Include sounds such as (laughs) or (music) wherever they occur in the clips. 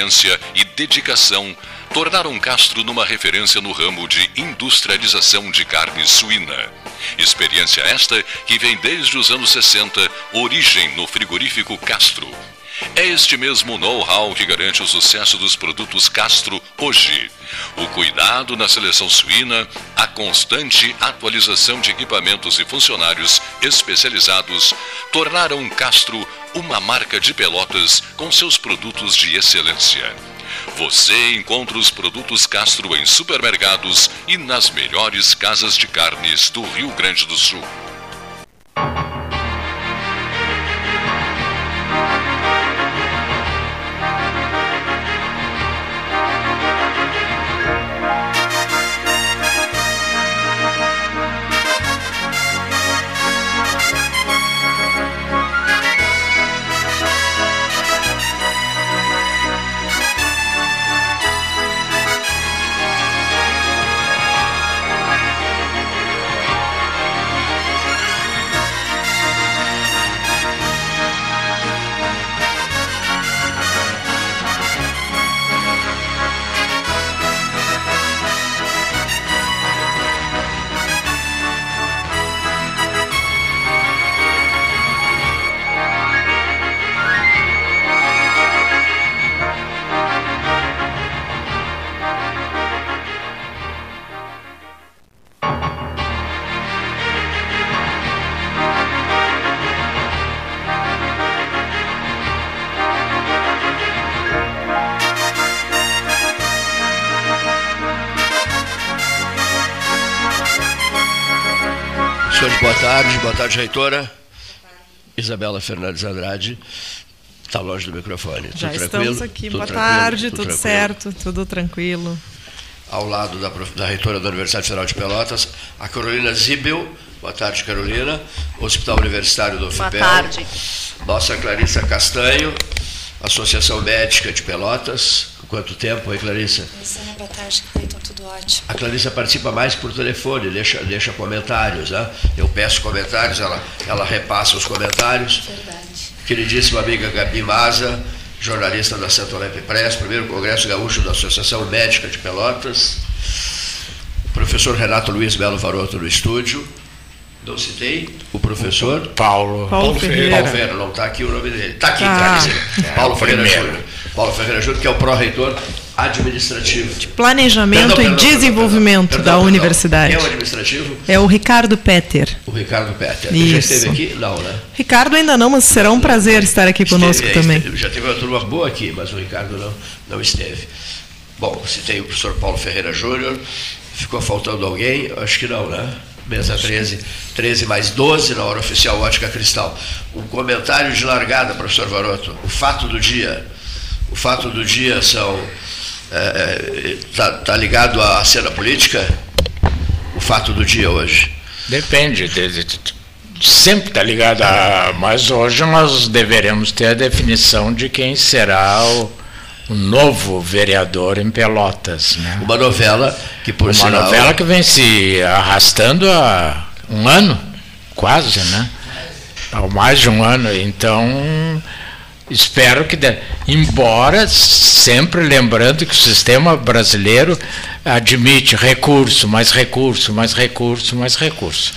experiência e dedicação tornaram Castro numa referência no ramo de industrialização de carne suína. Experiência esta que vem desde os anos 60, origem no frigorífico Castro. É este mesmo know-how que garante o sucesso dos produtos Castro hoje. O cuidado na seleção suína, a constante atualização de equipamentos e funcionários especializados tornaram Castro uma marca de pelotas com seus produtos de excelência. Você encontra os produtos Castro em supermercados e nas melhores casas de carnes do Rio Grande do Sul. Tarde, boa tarde, reitora. Isabela Fernandes Andrade. Está longe do microfone. Já tudo estamos tranquilo? aqui. Tudo boa tarde, tudo, tudo certo, tudo tranquilo. Ao lado da, da reitora da Universidade Federal de Pelotas, a Carolina Zibel. Boa tarde, Carolina. Hospital Universitário do FIPEL. Boa tarde. Nossa Clarissa Castanho, Associação Médica de Pelotas. Quanto tempo aí, Clarissa? Boa tarde, Cleiton, tudo ótimo. A Clarissa participa mais por telefone, deixa, deixa comentários, né? Eu peço comentários, ela, ela repassa os comentários. Verdade. Queridíssima amiga Gabi Maza, jornalista da Santo Olympe Press, primeiro Congresso Gaúcho da Associação Médica de Pelotas. Professor Renato Luiz Belo Varoto no estúdio. Não citei o professor Paulo, Paulo Ferreira. Paulo Ferreira, não está aqui o nome dele. Está aqui, está aqui. É, Paulo Ferreira Júnior. Paulo Ferreira Júnior, que é o pró-reitor administrativo. De planejamento perdão, perdão, e desenvolvimento perdão, da universidade. Quem é o administrativo? É o Ricardo Petter. O Ricardo Petter. Isso. Já esteve aqui? Não, né? Ricardo ainda não, mas será um prazer estar aqui conosco esteve, também. Esteve, já teve uma turma boa aqui, mas o Ricardo não, não esteve. Bom, citei o professor Paulo Ferreira Júnior. Ficou faltando alguém? Acho que não, né? Mesa 13, 13 mais 12 na hora oficial Ótica Cristal. Um comentário de largada, professor Varoto. O fato do dia. O fato do dia são. Está é, é tá, tá ligado à cena política? O fato do dia hoje? Depende. De, de, de, sempre está ligado a. Mas hoje nós deveremos ter a definição de quem será o o novo vereador em Pelotas. Né? Uma novela que por Uma sinal... novela que vem se arrastando há um ano, quase, né? Há mais de um ano. Então, espero que. De... Embora sempre lembrando que o sistema brasileiro admite recurso, mais recurso, mais recurso, mais recurso.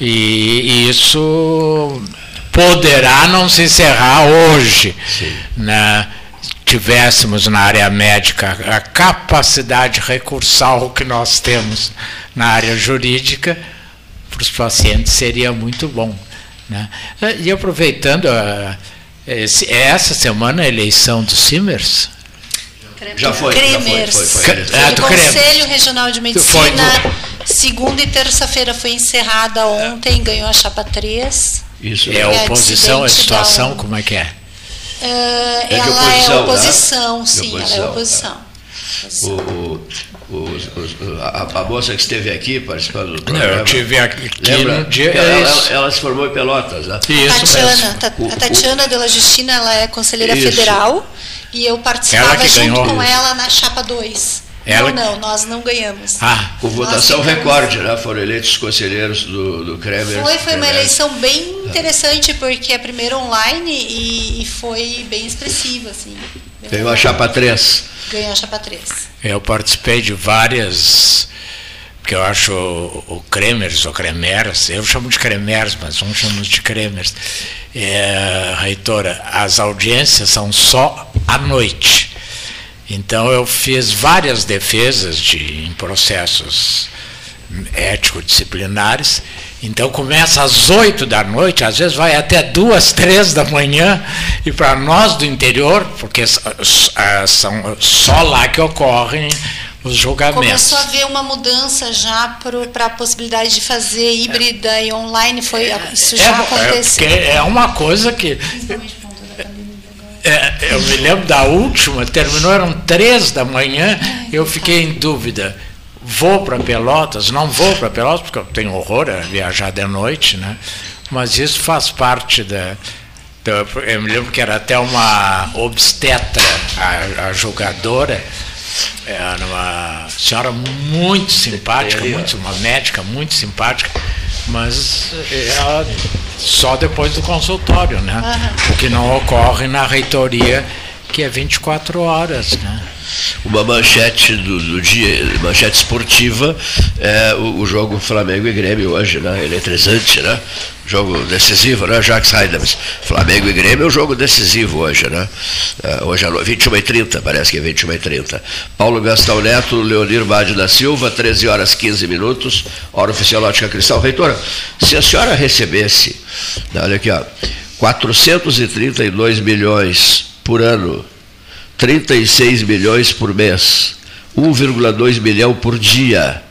E, e isso poderá não se encerrar hoje. Sim. Né? Tivéssemos na área médica a capacidade recursal que nós temos na área jurídica, para os pacientes seria muito bom. Né? E aproveitando, esse, essa semana a eleição dos Simers. Já foi, Cremers. já foi, foi, foi. Ah, Conselho Regional de Medicina, segunda e terça-feira foi encerrada ontem, ganhou a chapa 3. Isso. É a oposição, a situação, como é que é? Uh, é ela oposição, é oposição, né? sim, oposição, ela é oposição. O, o, o, a, a, moça que esteve aqui participando do programa. eu tive aqui Lembra? no dia. Ela, ela, ela, se formou em Pelotas, né? Isso Tatiana, a Tatiana Della Justina ela é conselheira isso. federal e eu participava junto ganhou. com ela na chapa 2. Ela... Não, não, nós não ganhamos. Ah, com votação recorde, né? Foram eleitos os conselheiros do, do Kremer. Foi, foi uma eleição bem interessante, porque é a primeira online e, e foi bem expressiva, assim. Ganhou a chapa 3. Ganhou a chapa 3. Eu participei de várias que eu acho o, Kremers ou Kremers, eu chamo de Kremers, mas uns chamamos de Kremers. É, reitora, as audiências são só à noite. Então eu fiz várias defesas de, em processos ético-disciplinares. Então começa às oito da noite, às vezes vai até duas, (laughs) três da manhã, e para nós do interior, porque são só lá que ocorrem os julgamentos. Começou a haver uma mudança já para a possibilidade de fazer híbrida é. e online, foi, isso já é, aconteceu? É, é uma coisa que. É, eu me lembro da última, terminou, eram três da manhã, eu fiquei em dúvida. Vou para Pelotas? Não vou para Pelotas, porque eu tenho horror a viajar de noite, né? mas isso faz parte da. da eu me lembro que era até uma obstetra, a, a jogadora, era uma senhora muito simpática, muito, uma médica muito simpática, mas ela só depois do consultório, né? Uhum. O que não ocorre na reitoria, que é 24 horas, né? Uma manchete do, do dia, manchete esportiva, é o, o, jogo Flamengo e Grêmio hoje, né? Eletrizante, né? Jogo decisivo, né? Jacques Heidemann. Flamengo e Grêmio é um jogo decisivo hoje, né? É, hoje é 21h30, parece que é 21h30. Paulo Gastão Neto, Leonir Vade da Silva, 13 horas 15 minutos, hora oficial Ótica Cristal. Reitora, se a senhora recebesse, olha aqui, ó, 432 milhões por ano 36 milhões por mês, 1,2 milhão por dia.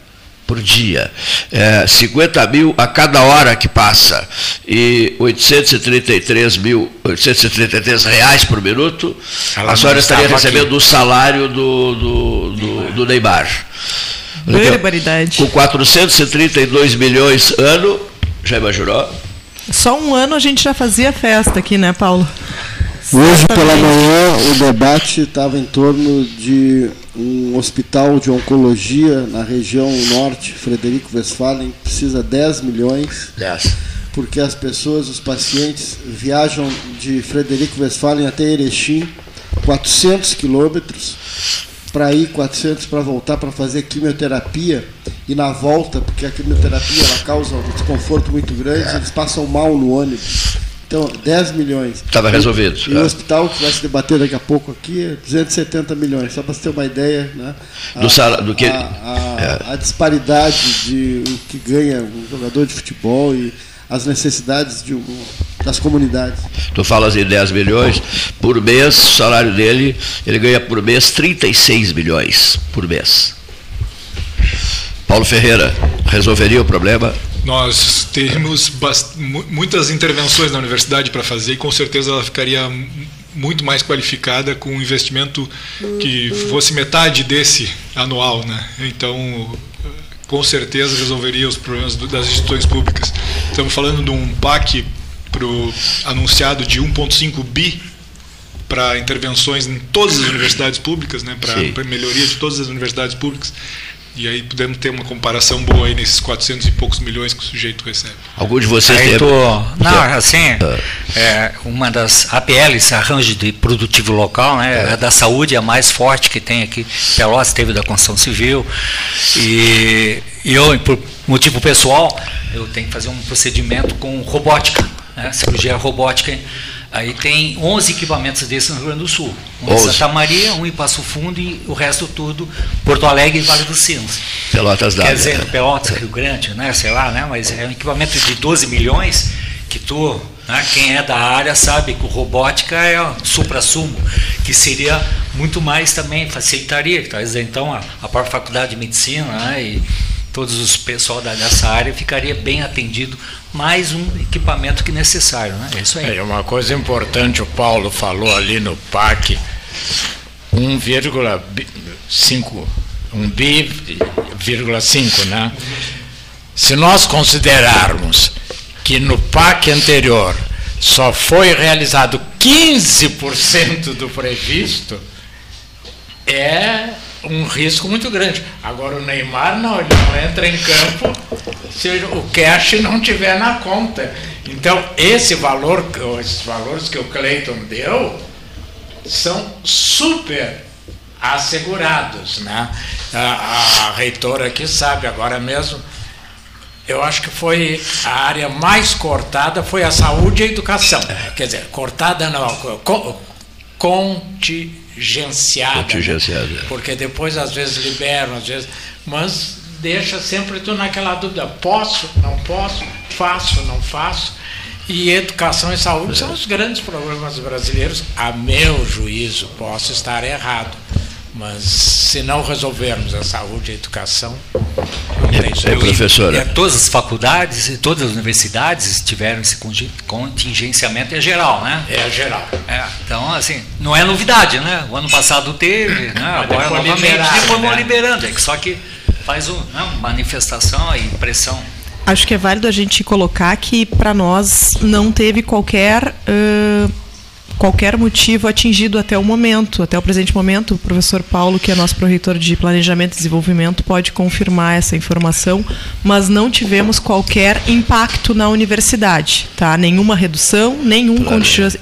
Por dia. É, 50 mil a cada hora que passa. E 833 mil, 833 reais por minuto, Ela a senhora estaria recebendo aqui. o salário do, do, do, do Neymar. Barbaridade. Com 432 milhões ano, já imaginou? Só um ano a gente já fazia festa aqui, né, Paulo? Hoje pela manhã o debate estava em torno de um hospital de oncologia na região norte, Frederico Westphalen, precisa 10 milhões. 10. Porque as pessoas, os pacientes, viajam de Frederico Westphalen até Erechim, 400 quilômetros, para ir 400 para voltar para fazer quimioterapia e na volta, porque a quimioterapia ela causa um desconforto muito grande, é. eles passam mal no ônibus. Então, 10 milhões. Estava resolvido. E, o é. hospital que vai se debater daqui a pouco aqui é 270 milhões, só para você ter uma ideia. Né? A, do, do que. A, a, é. a, disparidade de o que ganha um jogador de futebol e as necessidades de, das comunidades. Tu falas em 10 milhões por mês, o salário dele, ele ganha por mês 36 milhões por mês. Paulo Ferreira, resolveria o problema? Nós temos muitas intervenções na universidade para fazer e com certeza ela ficaria muito mais qualificada com um investimento que fosse metade desse anual, né? Então, com certeza resolveria os problemas das instituições públicas. Estamos falando de um PAC pro, anunciado de 1,5 bi para intervenções em todas as universidades públicas, né? Para melhoria de todas as universidades públicas. E aí podemos ter uma comparação boa aí nesses 400 e poucos milhões que o sujeito recebe. Algum de vocês aí Tô, não, assim, ah. é, uma das APLs, Arranjo de Produtivo Local, né, é. é da saúde, é a mais forte que tem aqui. Pelotas teve da construção civil. E, e eu, por motivo pessoal, eu tenho que fazer um procedimento com robótica, né, cirurgia robótica Aí tem 11 equipamentos desses no Rio Grande do Sul. Um em Santa Maria, um em Passo Fundo e o resto tudo Porto Alegre e Vale dos Sinos. Pelotas Quer dizer, Pelotas, Rio Grande, né, sei lá, né, mas é um equipamento de 12 milhões que tu, né, quem é da área sabe que o robótica é o supra-sumo, que seria muito mais também, facilitaria. Então, a, a própria faculdade de medicina né, e todos os pessoal dessa área ficaria bem atendido, mais um equipamento que necessário, né? É isso aí. É uma coisa importante, o Paulo falou ali no PAC, 1,5 um bi, 5, né? Se nós considerarmos que no PAC anterior só foi realizado 15% do previsto, é um risco muito grande. Agora o Neymar não, ele não entra em campo se o cash não tiver na conta. Então esse valor, esses valores que o Cleiton deu são super assegurados, né? A, a, reitora aqui sabe agora mesmo. Eu acho que foi a área mais cortada foi a saúde e a educação. Quer dizer, cortada não, contingenciada. Contingenciada. Né? Porque depois às vezes liberam, às vezes, mas deixa sempre tu naquela dúvida, posso, não posso, faço, não faço. E educação e saúde é. são os grandes problemas brasileiros, a meu juízo, posso estar errado. Mas se não resolvermos a saúde e a educação, é, é, professora. E, todas as faculdades e todas as universidades tiveram esse contingenciamento é geral, né? É geral. É, então, assim, não é novidade, né? O ano passado teve, né? agora novamente depois vão né? liberando. É que só que faz uma né? manifestação e pressão. Acho que é válido a gente colocar que para nós não teve qualquer uh, qualquer motivo atingido até o momento, até o presente momento. O professor Paulo, que é nosso proreitor de Planejamento e Desenvolvimento, pode confirmar essa informação, mas não tivemos qualquer impacto na universidade, tá? Nenhuma redução, nenhum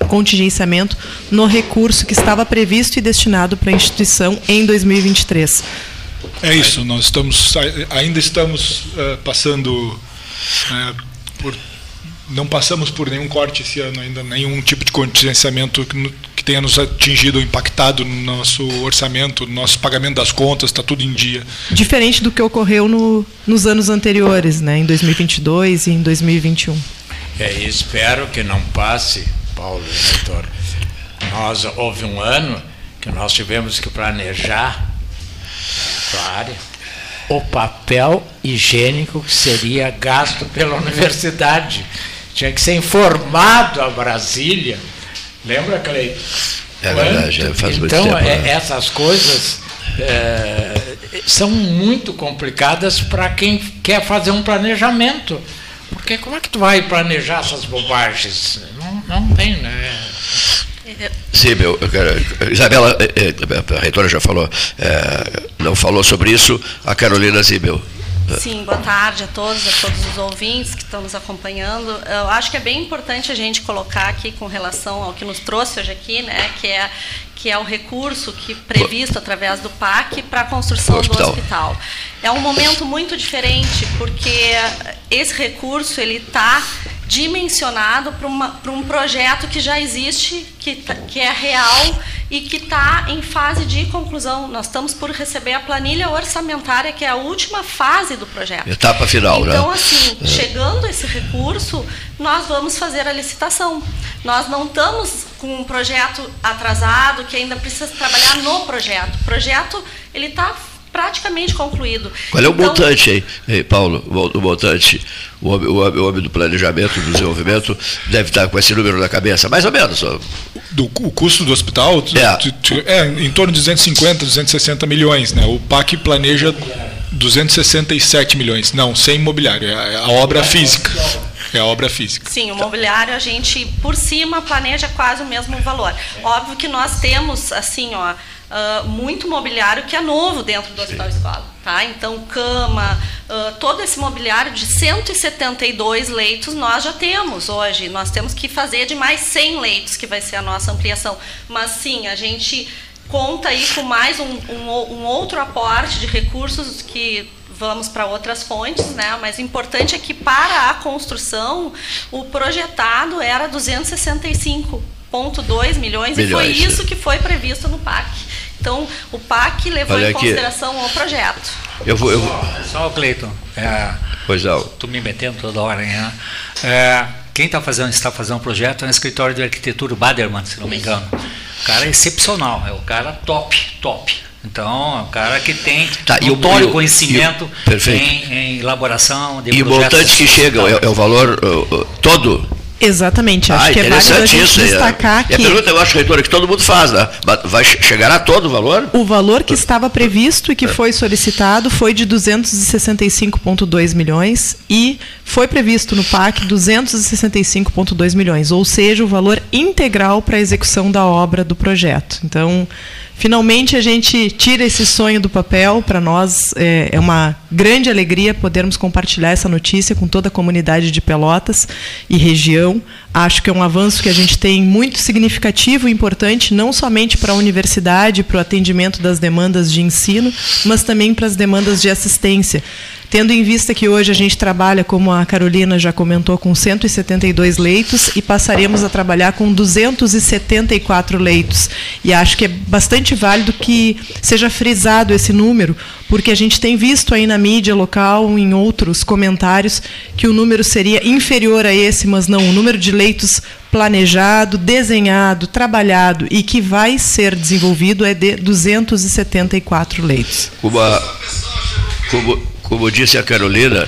contingenciamento no recurso que estava previsto e destinado para a instituição em 2023. É isso, nós estamos ainda estamos uh, passando uh, por não passamos por nenhum corte esse ano ainda, nenhum tipo de contingenciamento que, que tenha nos atingido ou impactado no nosso orçamento, no nosso pagamento das contas, está tudo em dia. Diferente do que ocorreu no, nos anos anteriores, né, em 2022 e em 2021. É, e espero que não passe, Paulo doutor. Nós houve um ano que nós tivemos que planejar a área o papel higiênico que seria gasto pela (laughs) universidade tinha que ser informado a Brasília. Lembra, Cleiton? É verdade, faz então, muito tempo. Né? essas coisas é, são muito complicadas para quem quer fazer um planejamento. Porque como é que tu vai planejar essas bobagens? Não, não tem, né? Sim, meu, Isabela, é, é, a reitora já falou, é, não falou sobre isso, a Carolina Zibel. Sim, boa tarde a todos, a todos os ouvintes que estão nos acompanhando. Eu acho que é bem importante a gente colocar aqui com relação ao que nos trouxe hoje aqui, né, que é que é o recurso que previsto através do PAC para a construção hospital. do hospital. É um momento muito diferente porque esse recurso ele está dimensionado para um projeto que já existe, que, tá, que é real e que está em fase de conclusão. Nós estamos por receber a planilha orçamentária, que é a última fase do projeto. Etapa final, então, né? Então, assim, é. chegando esse recurso, nós vamos fazer a licitação. Nós não estamos com um projeto atrasado que ainda precisa trabalhar no projeto. O projeto ele está praticamente concluído. Qual é o então, montante aí, Paulo? O montante, o homem, o homem do planejamento, do desenvolvimento, deve estar com esse número na cabeça, mais ou menos. Do, o custo do hospital é. é em torno de 250, 260 milhões. Né? O PAC planeja 267 milhões. Não, sem imobiliário, é a obra física. É a obra física. Sim, o mobiliário a gente, por cima, planeja quase o mesmo valor. Óbvio que nós temos, assim, ó, uh, muito mobiliário que é novo dentro do Hospital Escola. Tá? Então, cama, uh, todo esse mobiliário de 172 leitos nós já temos hoje. Nós temos que fazer de mais 100 leitos, que vai ser a nossa ampliação. Mas, sim, a gente conta aí com mais um, um, um outro aporte de recursos que vamos para outras fontes, né? Mas importante é que para a construção o projetado era 265,2 milhões, milhões, e foi isso que foi previsto no PAC. Então, o PAC levou Olha em aqui. consideração o projeto. Eu vou. Eu vou... Só, o Cleiton. É, pois não. Estou me metendo toda hora, né? É, quem está fazendo, está fazendo um projeto é o escritório de arquitetura Baderman, se não me engano. O cara é excepcional, é o cara top, top. Então, é um cara que tem tá, notório conhecimento em, em, elaboração de E o montante que chega é, é o valor uh, todo? Exatamente, acho ah, que é válido isso, destacar é. que... E a pergunta, eu acho, reitora, que todo mundo faz, né? Vai chegar a todo o valor? O valor que estava previsto e que foi solicitado foi de 265,2 milhões e foi previsto no PAC 265,2 milhões, ou seja, o valor integral para a execução da obra do projeto. Então, Finalmente a gente tira esse sonho do papel. Para nós é, é, uma grande alegria podermos compartilhar essa notícia com toda a comunidade de Pelotas e região. Acho que é um avanço que a gente tem muito significativo e importante, não somente para a universidade, para o atendimento das demandas de ensino, mas também para as demandas de assistência. Tendo em vista que hoje a gente trabalha, como a Carolina já comentou, com 172 leitos e passaremos a trabalhar com 274 leitos. E acho que é bastante válido que seja frisado esse número, porque a gente tem visto aí na mídia local, em outros comentários, que o número seria inferior a esse, mas não. O número de leitos planejado, desenhado, trabalhado e que vai ser desenvolvido é de 274 leitos. Como, a, como, disse a Carolina,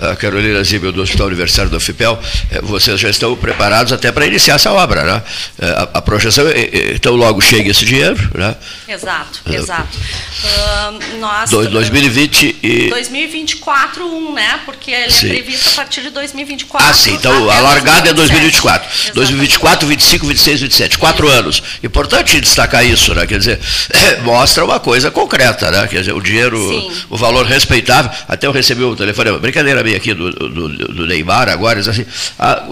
a Carolina Zibel do Hospital Universitário do FIPEL, eh, vocês já estão preparados até para iniciar essa obra, né? Eh, a, a projeção, eh, então logo chega esse dinheiro, né? Exato, exato. Uh, nós, 2020 e... 2024, um, né? Porque ele é sim. é previsto a partir de 2024. Ah, sim, então a largada é 2024. Exatamente. 2024, 25, 26, 27, quatro anos. Importante destacar isso, né? Quer dizer, (laughs) mostra uma coisa concreta, né? Quer dizer, o dinheiro, sim. o valor respeitável. Até eu recebi um telefone, brincadeira minha aqui do, do, do Neymar agora, diz assim, ah,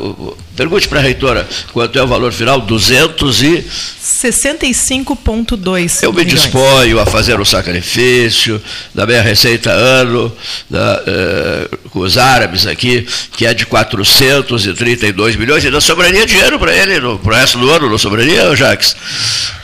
pergunte para a reitora quanto é o valor final, 200 e... 65,2 Eu me disponho a fazer o sacrifício da minha receita ano, da, eh, com os árabes aqui, que é de 432 milhões, ainda sobraria dinheiro para ele no resto do ano, não sobraria, Jacques?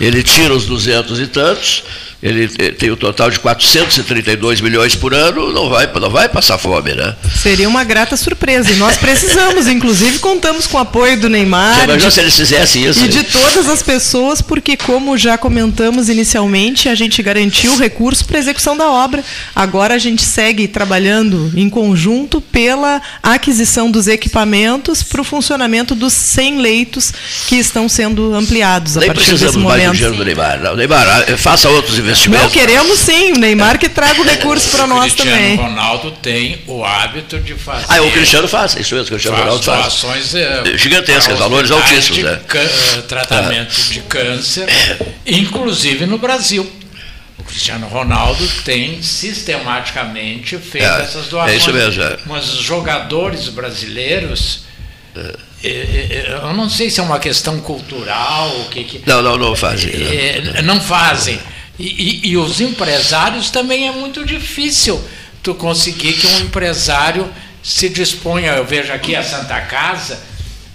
Ele tira os 200 e tantos, ele tem o um total de 432 milhões por ano, não vai, não vai passar fome, né? Seria uma grata surpresa. E nós precisamos, inclusive, contamos com o apoio do Neymar. Já de, se eles fizessem isso. E de todas as pessoas, porque, como já comentamos inicialmente, a gente garantiu o recurso para execução da obra. Agora a gente segue trabalhando em conjunto pela aquisição dos equipamentos para o funcionamento dos 100 leitos que estão sendo ampliados Nem a partir desse momento. Mais do dinheiro do Neymar. Não, Neymar, ah, faça outros investimentos investimento. Não queremos sim, o Neymar que traga o recurso para nós também. O Ronaldo tem o hábito de fazer. Ah, o Cristiano faz, isso mesmo, o Cristiano faz Ronaldo faz. Doações é, gigantescas, valores altíssimos. Né? Eh, tratamento ah. de câncer, inclusive no Brasil. O Cristiano Ronaldo tem sistematicamente feito é, essas doações. É isso mesmo. É. Mas os jogadores brasileiros. É eu não sei se é uma questão cultural, o que, que não, não, não fazem. Não, não fazem. E, e, e, os empresários também é muito difícil tu conseguir que um empresário se disponha. Eu vejo aqui a Santa Casa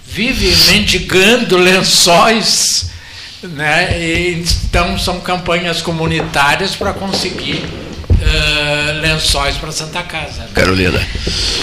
vive mendigando (laughs) lençóis, né? E, então são campanhas comunitárias para conseguir uh, lençóis para Santa Casa. Né? Carolina.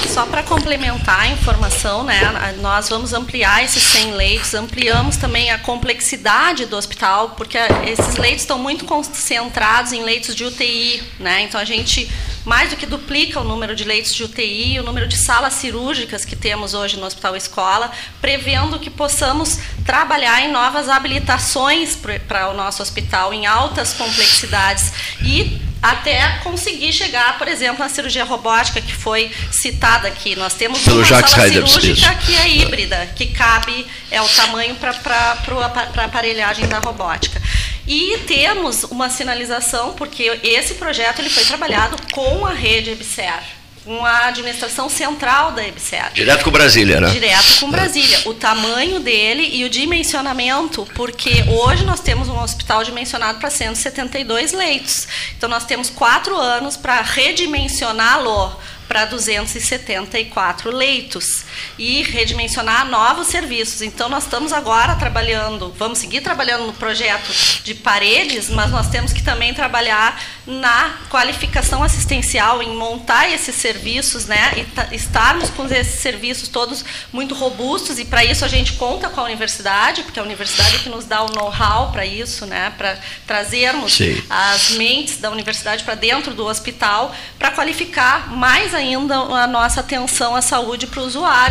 Só para complementar a informação, né, nós vamos ampliar esses 100 leitos, ampliamos também a complexidade do hospital, porque esses leitos estão muito concentrados em leitos de UTI, né? Então a gente mais do que duplica o número de leitos de UTI, o número de salas cirúrgicas que temos hoje no Hospital Escola, prevendo que possamos trabalhar em novas habilitações para o nosso hospital em altas complexidades e até conseguir chegar, por exemplo, na cirurgia robótica que foi citada aqui. Nós temos Pelo uma Jacques sala cirúrgica isso. que é híbrida, que cabe, é o tamanho para a aparelhagem da robótica. E temos uma sinalização, porque esse projeto ele foi trabalhado com a rede EBSER com a administração central da EBSER. Direto com Brasília, né? Direto com Brasília. O tamanho dele e o dimensionamento, porque hoje nós temos um hospital dimensionado para 172 leitos. Então nós temos quatro anos para redimensioná-lo para 274 leitos e redimensionar novos serviços. Então, nós estamos agora trabalhando, vamos seguir trabalhando no projeto de paredes, mas nós temos que também trabalhar na qualificação assistencial, em montar esses serviços, né, e estarmos com esses serviços todos muito robustos, e para isso a gente conta com a universidade, porque a universidade é que nos dá o know-how para isso, né, para trazermos Sim. as mentes da universidade para dentro do hospital, para qualificar mais mais ainda a nossa atenção à saúde para o usuário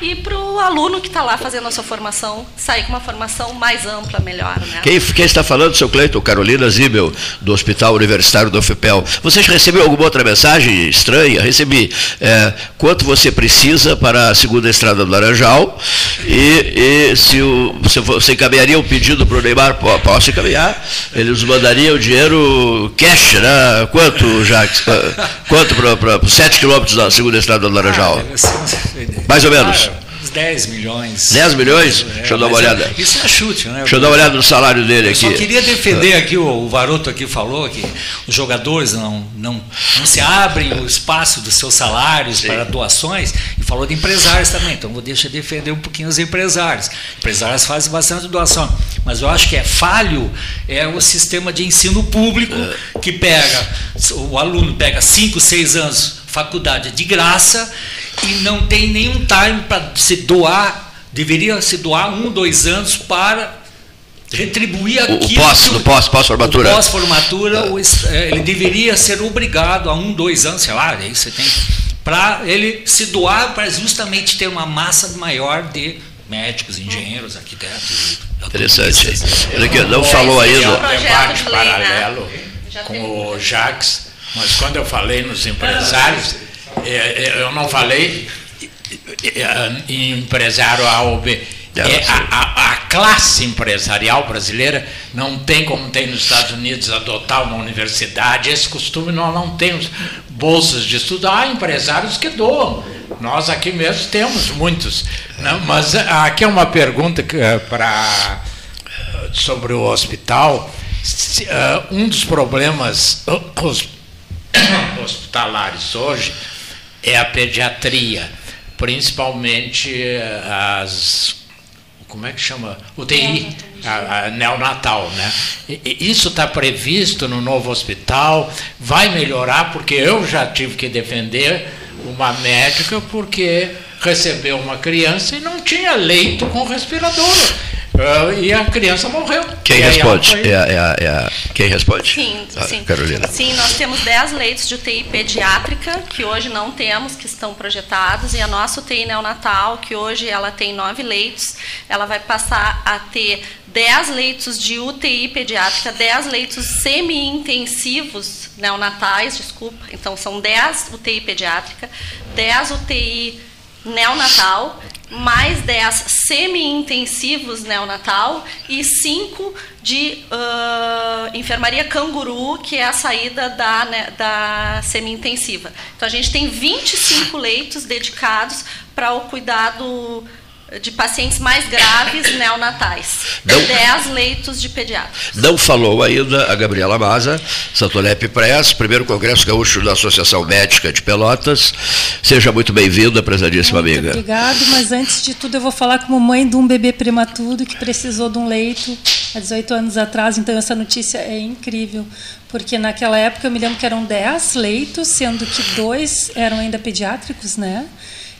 e para o aluno que está lá fazendo a sua formação sair com uma formação mais ampla, melhor. Né? Quem, quem está falando, seu Cleiton? Carolina Zibel, do Hospital Universitário do UFPEL. Vocês receberam alguma outra mensagem estranha? Recebi. É, quanto você precisa para a segunda estrada do Laranjal e, e se, o, se você encaminharia o um pedido para o Neymar, posso encaminhar, eles mandariam o dinheiro cash, né? Quanto, Jacques? Quanto para 7 quilômetros da segunda estrada do Laranjal? Ah, Mais ou menos. 10 milhões. 10 milhões? É, Deixa eu dar uma olhada. É, isso é chute, né? Deixa eu dar uma olhada no salário dele aqui. Eu só queria defender aqui, o, o Varoto aqui falou que os jogadores não, não, não se abrem o espaço dos seus salários Sim. para doações, e falou de empresários também, então vou deixar defender um pouquinho os empresários. Empresários fazem bastante doação, mas eu acho que é falho é o sistema de ensino público é. que pega, o aluno pega 5, 6 anos faculdade de graça e não tem nenhum time para se doar, deveria se doar um, dois anos para retribuir aquilo. O pós, no pós, pós-formatura. Pós-formatura, é. ele deveria ser obrigado a um, dois anos, sei lá, aí você tem para ele se doar para justamente ter uma massa maior de médicos, engenheiros, arquitetos. Interessante. Ele não falou ainda. É um debate paralelo com o Jacques, mas quando eu falei nos empresários, é, é, eu não falei em empresário A ou B. É, a, a, a, classe empresarial brasileira não tem, como tem nos Estados Unidos, adotar uma universidade. Esse costume nós não temos bolsas de estudo. Há empresários que doam. Nós aqui mesmo temos muitos. Não, né? mas aqui é uma pergunta é para sobre o hospital. Um dos problemas (coughs) (coughs) hospitalares hoje é a pediatria, principalmente eh, as como é que chama? UTI, a, a neonatal, né? E, isso está previsto no novo hospital, vai melhorar, porque eu já tive que defender uma médica porque recebeu uma criança e não tinha leito com respirador. Uh, e a criança morreu. Quem responde? Foi... É, é, é, quem responde? Sim, ah, sim. Carolina. Sim, nós temos 10 leitos de UTI pediátrica, que hoje não temos, que estão projetados, e a nossa UTI neonatal, que hoje ela tem 9 leitos, ela vai passar a ter 10 leitos de UTI pediátrica, 10 leitos semi-intensivos neonatais, desculpa. Então, são 10 UTI pediátrica, 10 UTI neonatal mais 10 semi-intensivos neonatal e 5 de uh, enfermaria canguru, que é a saída da, né, da semi-intensiva. Então, a gente tem 25 leitos dedicados para o cuidado de pacientes mais graves neonatais. Não, 10 leitos de pediatras. Não falou ainda a Gabriela Maza, Santolep Press, primeiro Congresso Gaúcho da Associação Médica de Pelotas. Seja muito bem-vinda, prezadíssima muito amiga. Obrigado, mas antes de tudo eu vou falar como mãe de um bebê prematuro que precisou de um leito há 18 anos atrás, então essa notícia é incrível, porque naquela época eu me lembro que eram 10 leitos, sendo que dois eram ainda pediátricos, né?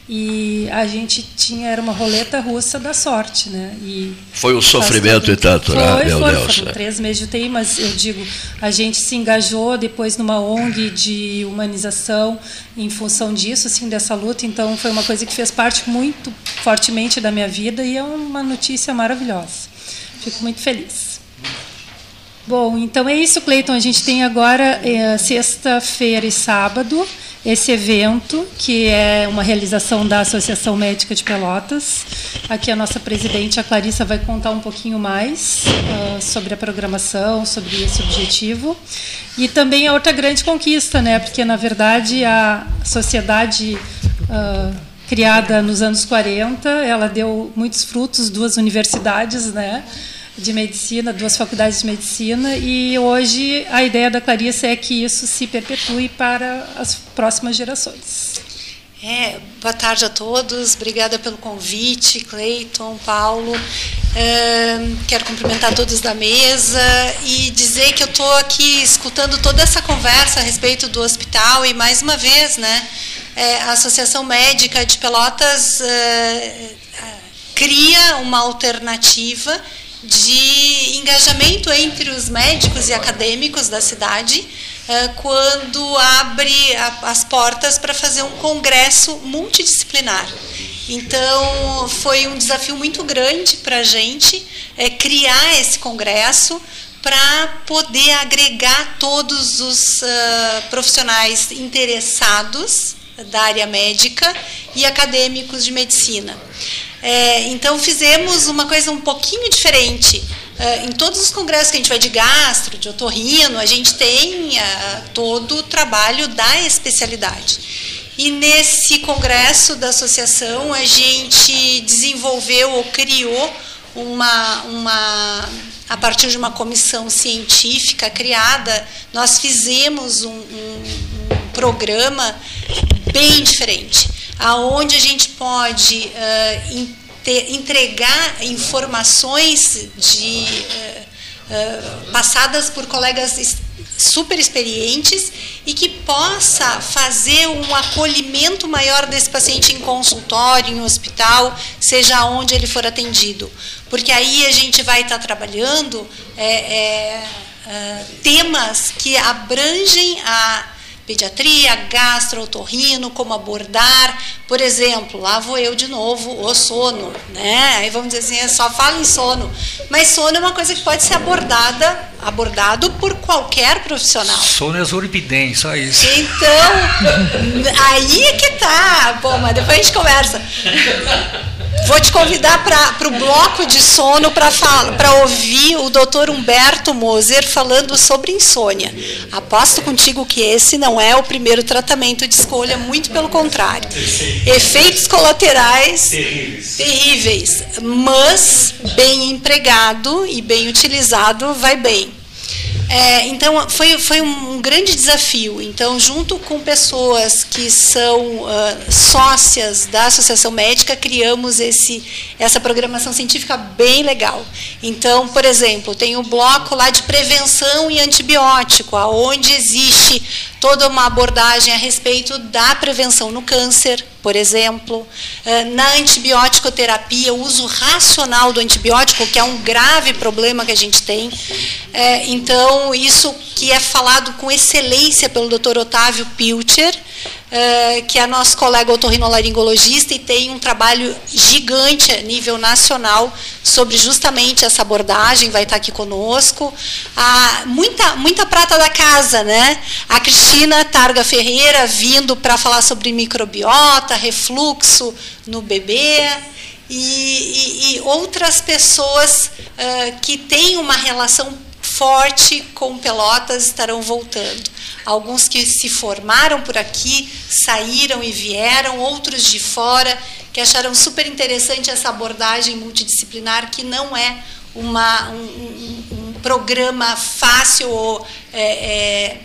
E a gente tinha era uma roleta russa da sorte, né? E foi um sofrimento e tanto, foi, né? Meu foi, Deus. Foram três meses de UTI, mas eu digo, a gente se engajou depois numa ONG de humanização em função disso, assim, dessa luta. Então foi uma coisa que fez parte muito fortemente da minha vida e é uma notícia maravilhosa. Fico muito feliz. Bom, então é isso, Cleiton. A gente tem agora é, sexta-feira e sábado esse evento, que é uma realização da Associação Médica de Pelotas. Aqui a nossa presidente, a Clarissa, vai contar um pouquinho mais uh, sobre a programação, sobre esse objetivo. E também a outra grande conquista, né? porque, na verdade, a sociedade. Uh, criada nos anos 40, ela deu muitos frutos, duas universidades, né? De medicina, duas faculdades de medicina, e hoje a ideia da Clarissa é que isso se perpetue para as próximas gerações. É, boa tarde a todos, obrigada pelo convite, Cleiton, Paulo. Quero cumprimentar todos da mesa e dizer que eu estou aqui escutando toda essa conversa a respeito do hospital e, mais uma vez, né, é, a Associação Médica de Pelotas é, cria uma alternativa de engajamento entre os médicos e acadêmicos da cidade, eh, quando abre as portas para fazer um congresso multidisciplinar. Então, foi um desafio muito grande para a gente é, criar esse congresso para poder agregar todos os uh, profissionais interessados da área médica e acadêmicos de medicina. É, então fizemos uma coisa um pouquinho diferente. Uh, em todos os congressos que a gente vai de gastro, de otorrino, a gente tem uh, todo o trabalho da especialidade. E nesse congresso da associação a gente desenvolveu ou criou uma, uma a partir de uma comissão científica criada, nós fizemos um, um, um programa bem diferente, aonde a gente pode uh, entregar informações de, uh, uh, passadas por colegas super experientes e que possa fazer um acolhimento maior desse paciente em consultório, em hospital, seja onde ele for atendido. Porque aí a gente vai estar trabalhando é, é, temas que abrangem a pediatria, gastrotorrino, como abordar, por exemplo, lá vou eu de novo, o sono, né? Aí vamos dizer assim, é só fala em sono, mas sono é uma coisa que pode ser abordada, abordado por qualquer profissional. Sono é exorbidem, só isso. Então, (laughs) aí é que tá, pô, mas depois a gente conversa. Vou te convidar para o bloco de sono para ouvir o doutor Humberto Moser falando sobre insônia. Aposto contigo que esse não é o primeiro tratamento de escolha, muito pelo contrário. Efeitos colaterais terríveis, terríveis mas bem empregado e bem utilizado, vai bem. É, então, foi, foi um grande desafio. Então, junto com pessoas que são uh, sócias da Associação Médica, criamos esse, essa programação científica bem legal. Então, por exemplo, tem um bloco lá de prevenção e antibiótico, onde existe toda uma abordagem a respeito da prevenção no câncer, por exemplo, eh, na antibiótico terapia, o uso racional do antibiótico, que é um grave problema que a gente tem. Eh, então, isso que é falado com excelência pelo Dr. Otávio Pilcher, eh, que é nosso colega otorrinolaringologista e tem um trabalho gigante a nível nacional sobre justamente essa abordagem, vai estar aqui conosco. Ah, muita, muita prata da casa, né? A Cristina Targa Ferreira vindo para falar sobre microbiota, refluxo no bebê. E, e, e outras pessoas uh, que têm uma relação forte com Pelotas estarão voltando. Alguns que se formaram por aqui, saíram e vieram, outros de fora, que acharam super interessante essa abordagem multidisciplinar, que não é uma, um, um, programa fácil ou é, é,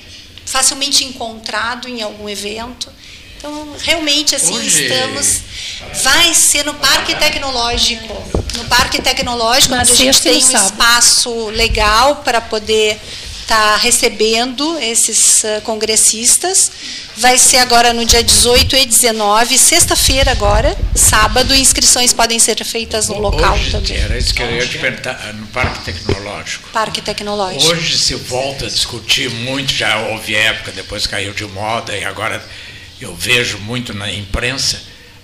facilmente encontrado em algum evento. Então, realmente, assim, Hoje... estamos. Vai ser no Parque Tecnológico. No Parque Tecnológico, onde a gente tem um espaço legal para poder estar tá recebendo esses uh, congressistas. Vai ser agora no dia 18 e 19, sexta-feira agora, sábado, inscrições podem ser feitas no local Hoje, também. Era isso que eu ia te perguntar, no Parque Tecnológico. Parque Tecnológico. Hoje se volta a discutir muito, já houve época, depois caiu de moda e agora eu vejo muito na imprensa,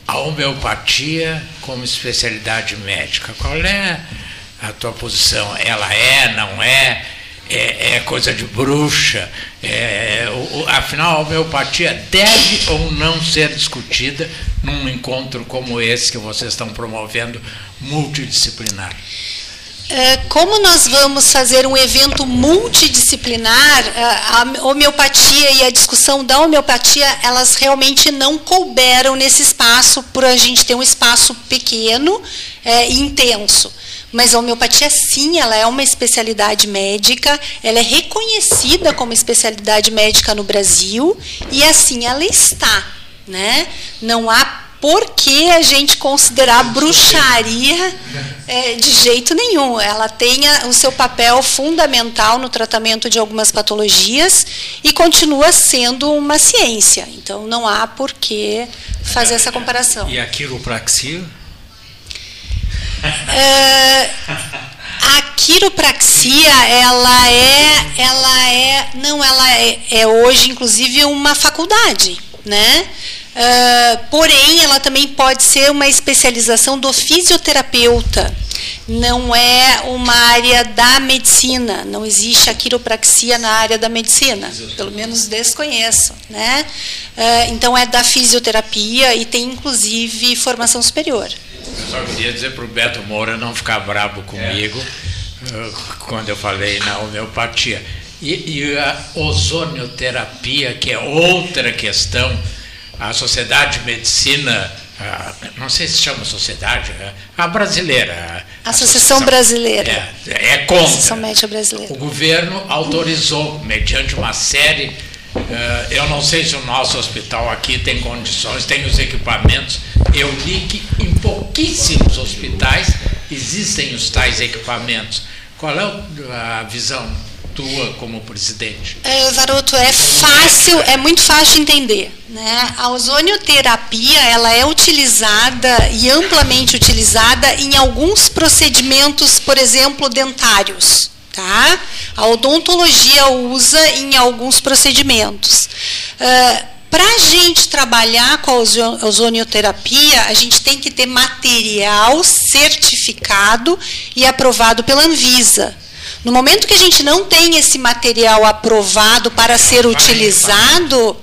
a homeopatia como especialidade médica. Qual é a tua posição? Ela é, não é? É, é coisa de bruxa? É, o, afinal, a homeopatia deve ou não ser discutida num encontro como esse que vocês estão promovendo, multidisciplinar? É, como nós vamos fazer um evento multidisciplinar, é, a homeopatia e a discussão da homeopatia, elas realmente não couberam nesse espaço, por a gente ter um espaço pequeno é, e intenso. Mas a homeopatia, sim, ela é uma especialidade médica, ela é reconhecida como especialidade médica no Brasil, e assim ela está. Né? Não há por que a gente considerar bruxaria é, de jeito nenhum. Ela tem o seu papel fundamental no tratamento de algumas patologias e continua sendo uma ciência. Então não há por que fazer essa comparação. E a quiropraxia? É, a quiropraxia, ela é, ela é, não, ela é, é hoje, inclusive, uma faculdade, né? Uh, porém, ela também pode ser uma especialização do fisioterapeuta. Não é uma área da medicina. Não existe a quiropraxia na área da medicina. Pelo menos desconheço. Né? Uh, então, é da fisioterapia e tem, inclusive, formação superior. Eu só queria dizer para o Beto Moura não ficar bravo comigo é. quando eu falei na homeopatia. E, e a ozonioterapia, que é outra questão a Sociedade de Medicina, a, não sei se chama sociedade, a brasileira. A Associação, Brasileira. É, é contra. Associação Médica Brasileira. O governo autorizou, mediante uma série. Uh, eu não sei se o nosso hospital aqui tem condições, tem os equipamentos. Eu li que em pouquíssimos hospitais existem os tais equipamentos. Qual é a visão tua como presidente? É, Varoto, é fácil, é muito fácil de entender. Né? A ozonioterapia ela é utilizada e amplamente utilizada em alguns procedimentos, por exemplo, dentários. Tá? A odontologia usa em alguns procedimentos. Uh, para a gente trabalhar com a ozonioterapia, a gente tem que ter material certificado e aprovado pela Anvisa. No momento que a gente não tem esse material aprovado para ser utilizado,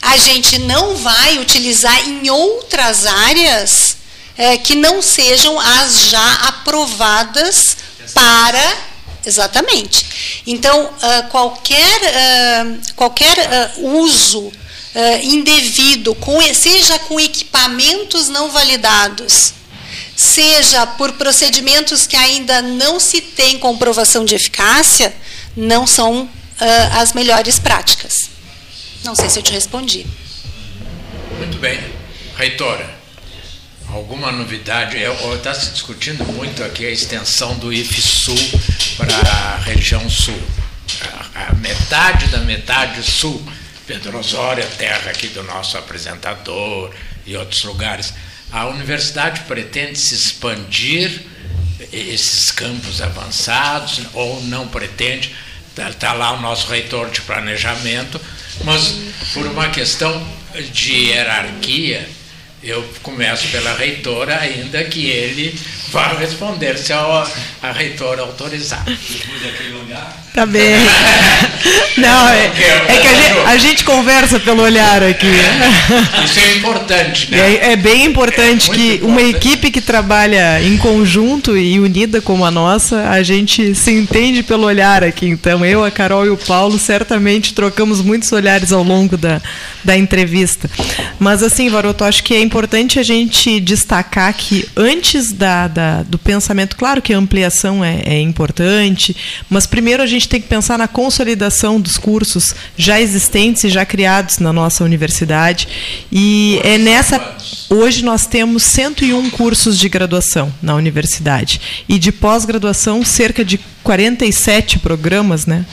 a gente não vai utilizar em outras áreas é, que não sejam as já aprovadas para. Exatamente. Então, uh, qualquer, uh, qualquer uh, uso indevido, com, seja com equipamentos não validados, seja por procedimentos que ainda não se tem comprovação de eficácia, não são uh, as melhores práticas. Não sei se eu te respondi. Muito bem. Reitora, alguma novidade? Está se discutindo muito aqui a extensão do IFSUL para a região sul. A, a metade da metade sul. Pedro Osório, terra aqui do nosso apresentador e outros lugares a universidade pretende se expandir esses campos avançados ou não pretende. Está tá lá o nosso reitor de planejamento, mas por uma questão de hierarquia, eu começo pela reitora, ainda que ele vá responder se a, a reitora autorizar. Tá bem. (laughs) Não, é, é que a gente, a gente, conversa pelo olhar aqui. Isso é importante, né? É, é bem importante é que importante. uma equipe que trabalha em conjunto e unida como a nossa, a gente se entende pelo olhar aqui. Então, eu, a Carol e o Paulo certamente trocamos muitos olhares ao longo da, da entrevista. Mas, assim, Varoto, acho que é importante a gente destacar que antes da, da do pensamento, claro que a ampliação é, é, importante, mas primeiro a gente tem que pensar na consolidação dos cursos já existentes e já criados na nossa universidade. E é nessa. Hoje nós temos 101 cursos de graduação na universidade. E de pós-graduação, cerca de 47 programas, né?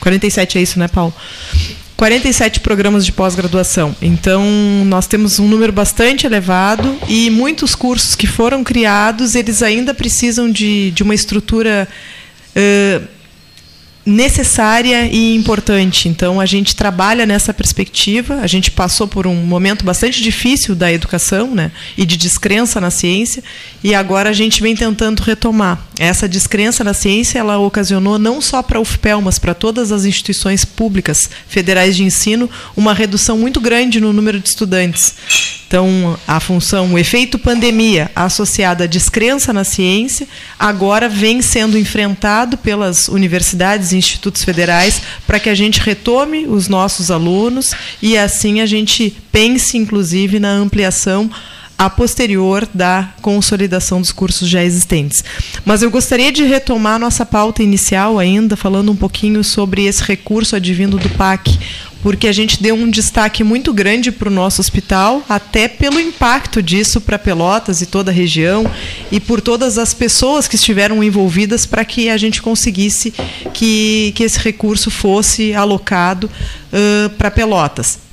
47 é isso, né, Paulo? 47 programas de pós-graduação. Então, nós temos um número bastante elevado e muitos cursos que foram criados, eles ainda precisam de, de uma estrutura uh, necessária e importante. Então, a gente trabalha nessa perspectiva. A gente passou por um momento bastante difícil da educação né, e de descrença na ciência, e agora a gente vem tentando retomar. Essa descrença na ciência ela ocasionou não só para a UFPEL, mas para todas as instituições públicas federais de ensino, uma redução muito grande no número de estudantes. Então, a função, o efeito pandemia associado à descrença na ciência, agora vem sendo enfrentado pelas universidades e institutos federais para que a gente retome os nossos alunos e assim a gente pense, inclusive, na ampliação a posterior da consolidação dos cursos já existentes. Mas eu gostaria de retomar nossa pauta inicial ainda, falando um pouquinho sobre esse recurso advindo do PAC, porque a gente deu um destaque muito grande para o nosso hospital, até pelo impacto disso para Pelotas e toda a região, e por todas as pessoas que estiveram envolvidas para que a gente conseguisse que, que esse recurso fosse alocado uh, para Pelotas.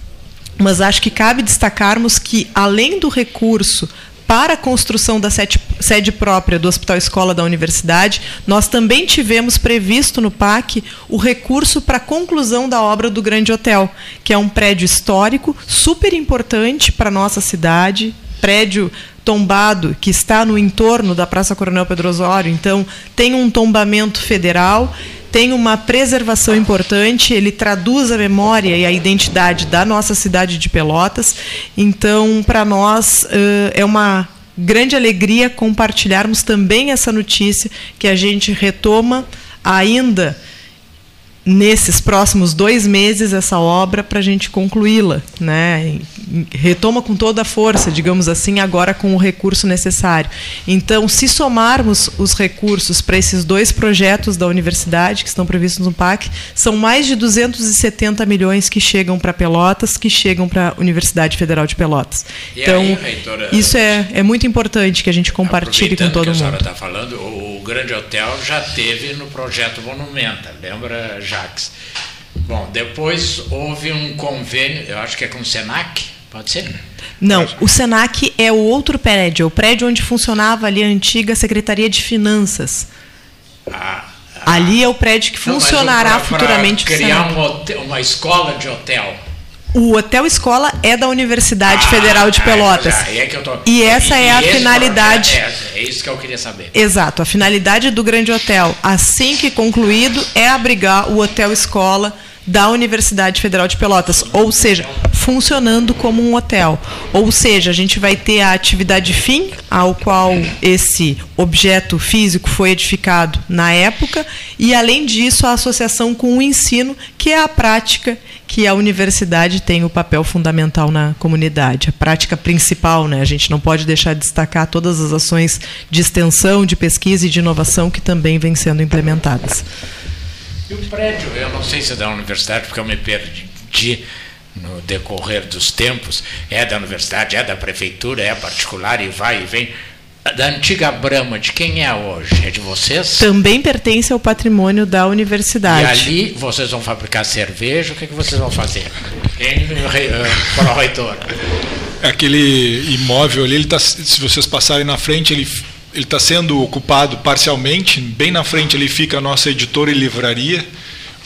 Mas acho que cabe destacarmos que, além do recurso para a construção da sede própria do Hospital Escola da Universidade, nós também tivemos previsto no PAC o recurso para a conclusão da obra do Grande Hotel, que é um prédio histórico super importante para a nossa cidade, prédio tombado que está no entorno da Praça Coronel Pedro Osório, então tem um tombamento federal, tem uma preservação importante, ele traduz a memória e a identidade da nossa cidade de Pelotas. Então, para nós é uma grande alegria compartilharmos também essa notícia que a gente retoma ainda nesses próximos dois meses essa obra para a gente concluí-la, né? Retoma com toda a força, digamos assim, agora com o recurso necessário. Então, se somarmos os recursos para esses dois projetos da universidade que estão previstos no PAC, são mais de 270 milhões que chegam para Pelotas, que chegam para a Universidade Federal de Pelotas. E então, aí, reitora, isso é, é muito importante que a gente compartilhe com todo que a mundo. está falando, o Grande Hotel já teve no projeto Monumenta, lembra, Bom, depois houve um convênio, eu acho que é com o Senac, pode ser? Não, o Senac é o outro prédio, o prédio onde funcionava ali a antiga Secretaria de Finanças. Ah, Ali é o prédio que não, funcionará pra- pra futuramente criar um hotel- uma escola de hotel. O Hotel Escola é da Universidade Federal de Ah, Pelotas. já, é eu tô- E essa é a esse finalidade. É, é isso que eu queria saber. Exato, a finalidade do Grande Hotel, assim que concluído, é abrigar o Hotel Escola da Universidade Federal de Pelotas, ou seja, funcionando como um hotel. Ou seja, a gente vai ter a atividade fim, ao qual esse objeto físico foi edificado na época, e além disso, a associação com o ensino, que é a prática que a universidade tem o papel fundamental na comunidade, a prática principal, né? A gente não pode deixar de destacar todas as ações de extensão, de pesquisa e de inovação que também vêm sendo implementadas. E o prédio, eu não sei se é da universidade, porque eu me perdi no decorrer dos tempos, é da universidade, é da prefeitura, é particular e vai e vem. Da antiga Brahma, de quem é hoje? É de vocês? Também pertence ao patrimônio da E universidade. ali vocês vão fabricar cerveja, o que, que vocês vão fazer? Quem, re- eh, pró-reitor? Aquele imóvel ali, ele tá, se vocês passarem na frente, ele ele está sendo ocupado parcialmente. Bem na frente ali fica a nossa editora e livraria,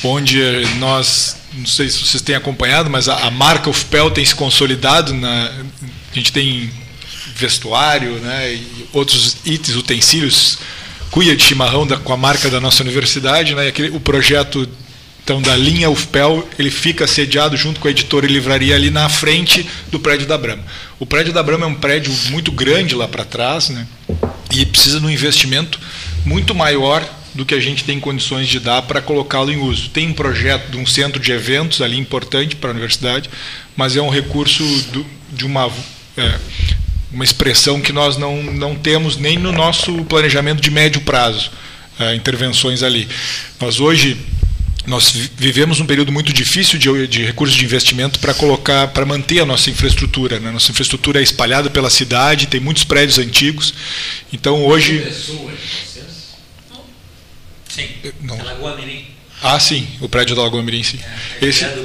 onde nós, não sei se vocês têm acompanhado, mas a, a marca UFPEL tem se consolidado. Na, a gente tem vestuário, né, e outros itens, utensílios, cuia de chimarrão da, com a marca da nossa universidade, né, aquele, o projeto então da linha UFPEL, ele fica sediado junto com a editora e livraria ali na frente do prédio da Brahma. O prédio da Brahma é um prédio muito grande lá para trás, né? E precisa de um investimento muito maior do que a gente tem condições de dar para colocá-lo em uso. Tem um projeto de um centro de eventos ali importante para a universidade, mas é um recurso do, de uma é, uma expressão que nós não, não temos nem no nosso planejamento de médio prazo, é, intervenções ali. Nós hoje nós vi- vivemos um período muito difícil de, de recursos de investimento para colocar, para manter a nossa infraestrutura. Né? Nossa infraestrutura é espalhada pela cidade, tem muitos prédios antigos. Então hoje, Sim. Não. Lagoa Mirim. ah, sim, o prédio da Lagoa Mirim, sim. Esse, É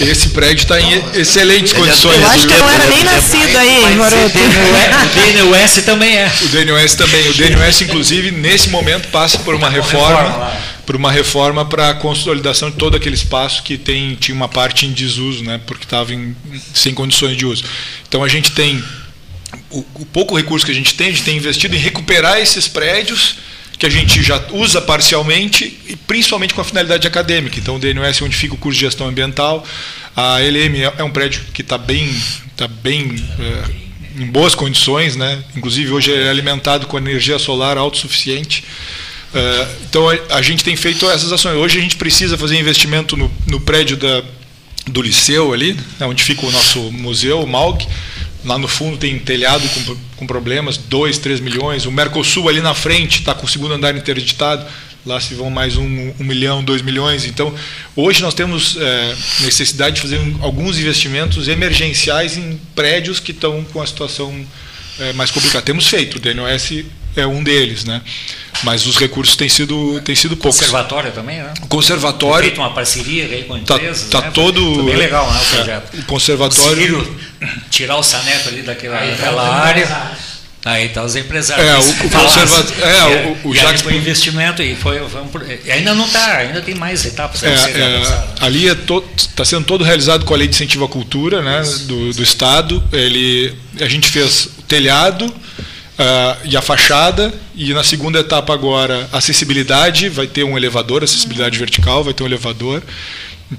esse prédio está em excelentes Ele é- condições. Eu acho que eu não era nem nascido aí, Maroto. (laughs) O DNUS também é. O DNUS também. O DNUS, inclusive, nesse momento passa por uma reforma. Por uma reforma para a consolidação de todo aquele espaço que tem tinha uma parte em desuso, né, porque estava em- sem condições de uso. Então a gente tem o, o pouco recurso que a gente tem, a gente tem investido em recuperar esses prédios que a gente já usa parcialmente e principalmente com a finalidade acadêmica. Então o DNUS é onde fica o curso de gestão ambiental, a LM é é um prédio que está bem, tá bem é, em boas condições, né? Inclusive hoje é alimentado com energia solar autossuficiente. É, então a, a gente tem feito essas ações. Hoje a gente precisa fazer investimento no, no prédio da, do liceu ali, né, onde fica o nosso museu, o MAUG. Lá no fundo tem telhado com, com problemas, 2, 3 milhões. O Mercosul ali na frente está com o segundo andar interditado. Lá se vão mais um, um milhão, dois milhões. Então, hoje nós temos é, necessidade de fazer alguns investimentos emergenciais em prédios que estão com a situação é, mais complicada. Temos feito, o DNOS é um deles, né? Mas os recursos têm sido, têm sido poucos. Conservatório também, né? O conservatório Feito uma parceria aí com Tá- empresas. tá né? todo- Foi bem legal, né, o é, projeto. o conservatório- Conseguiram tirar o saneco ali daquela, daquela área. Aí tá os empresários. É, o, o conservador. É, o, o, o Jacques. Foi investimento e foi, foi um, ainda não está, ainda tem mais etapas. É, é, ali está é sendo todo realizado com a lei de incentivo à cultura né, do, do Estado. Ele, a gente fez o telhado. Uh, e a fachada, e na segunda etapa agora, acessibilidade, vai ter um elevador, acessibilidade vertical, vai ter um elevador,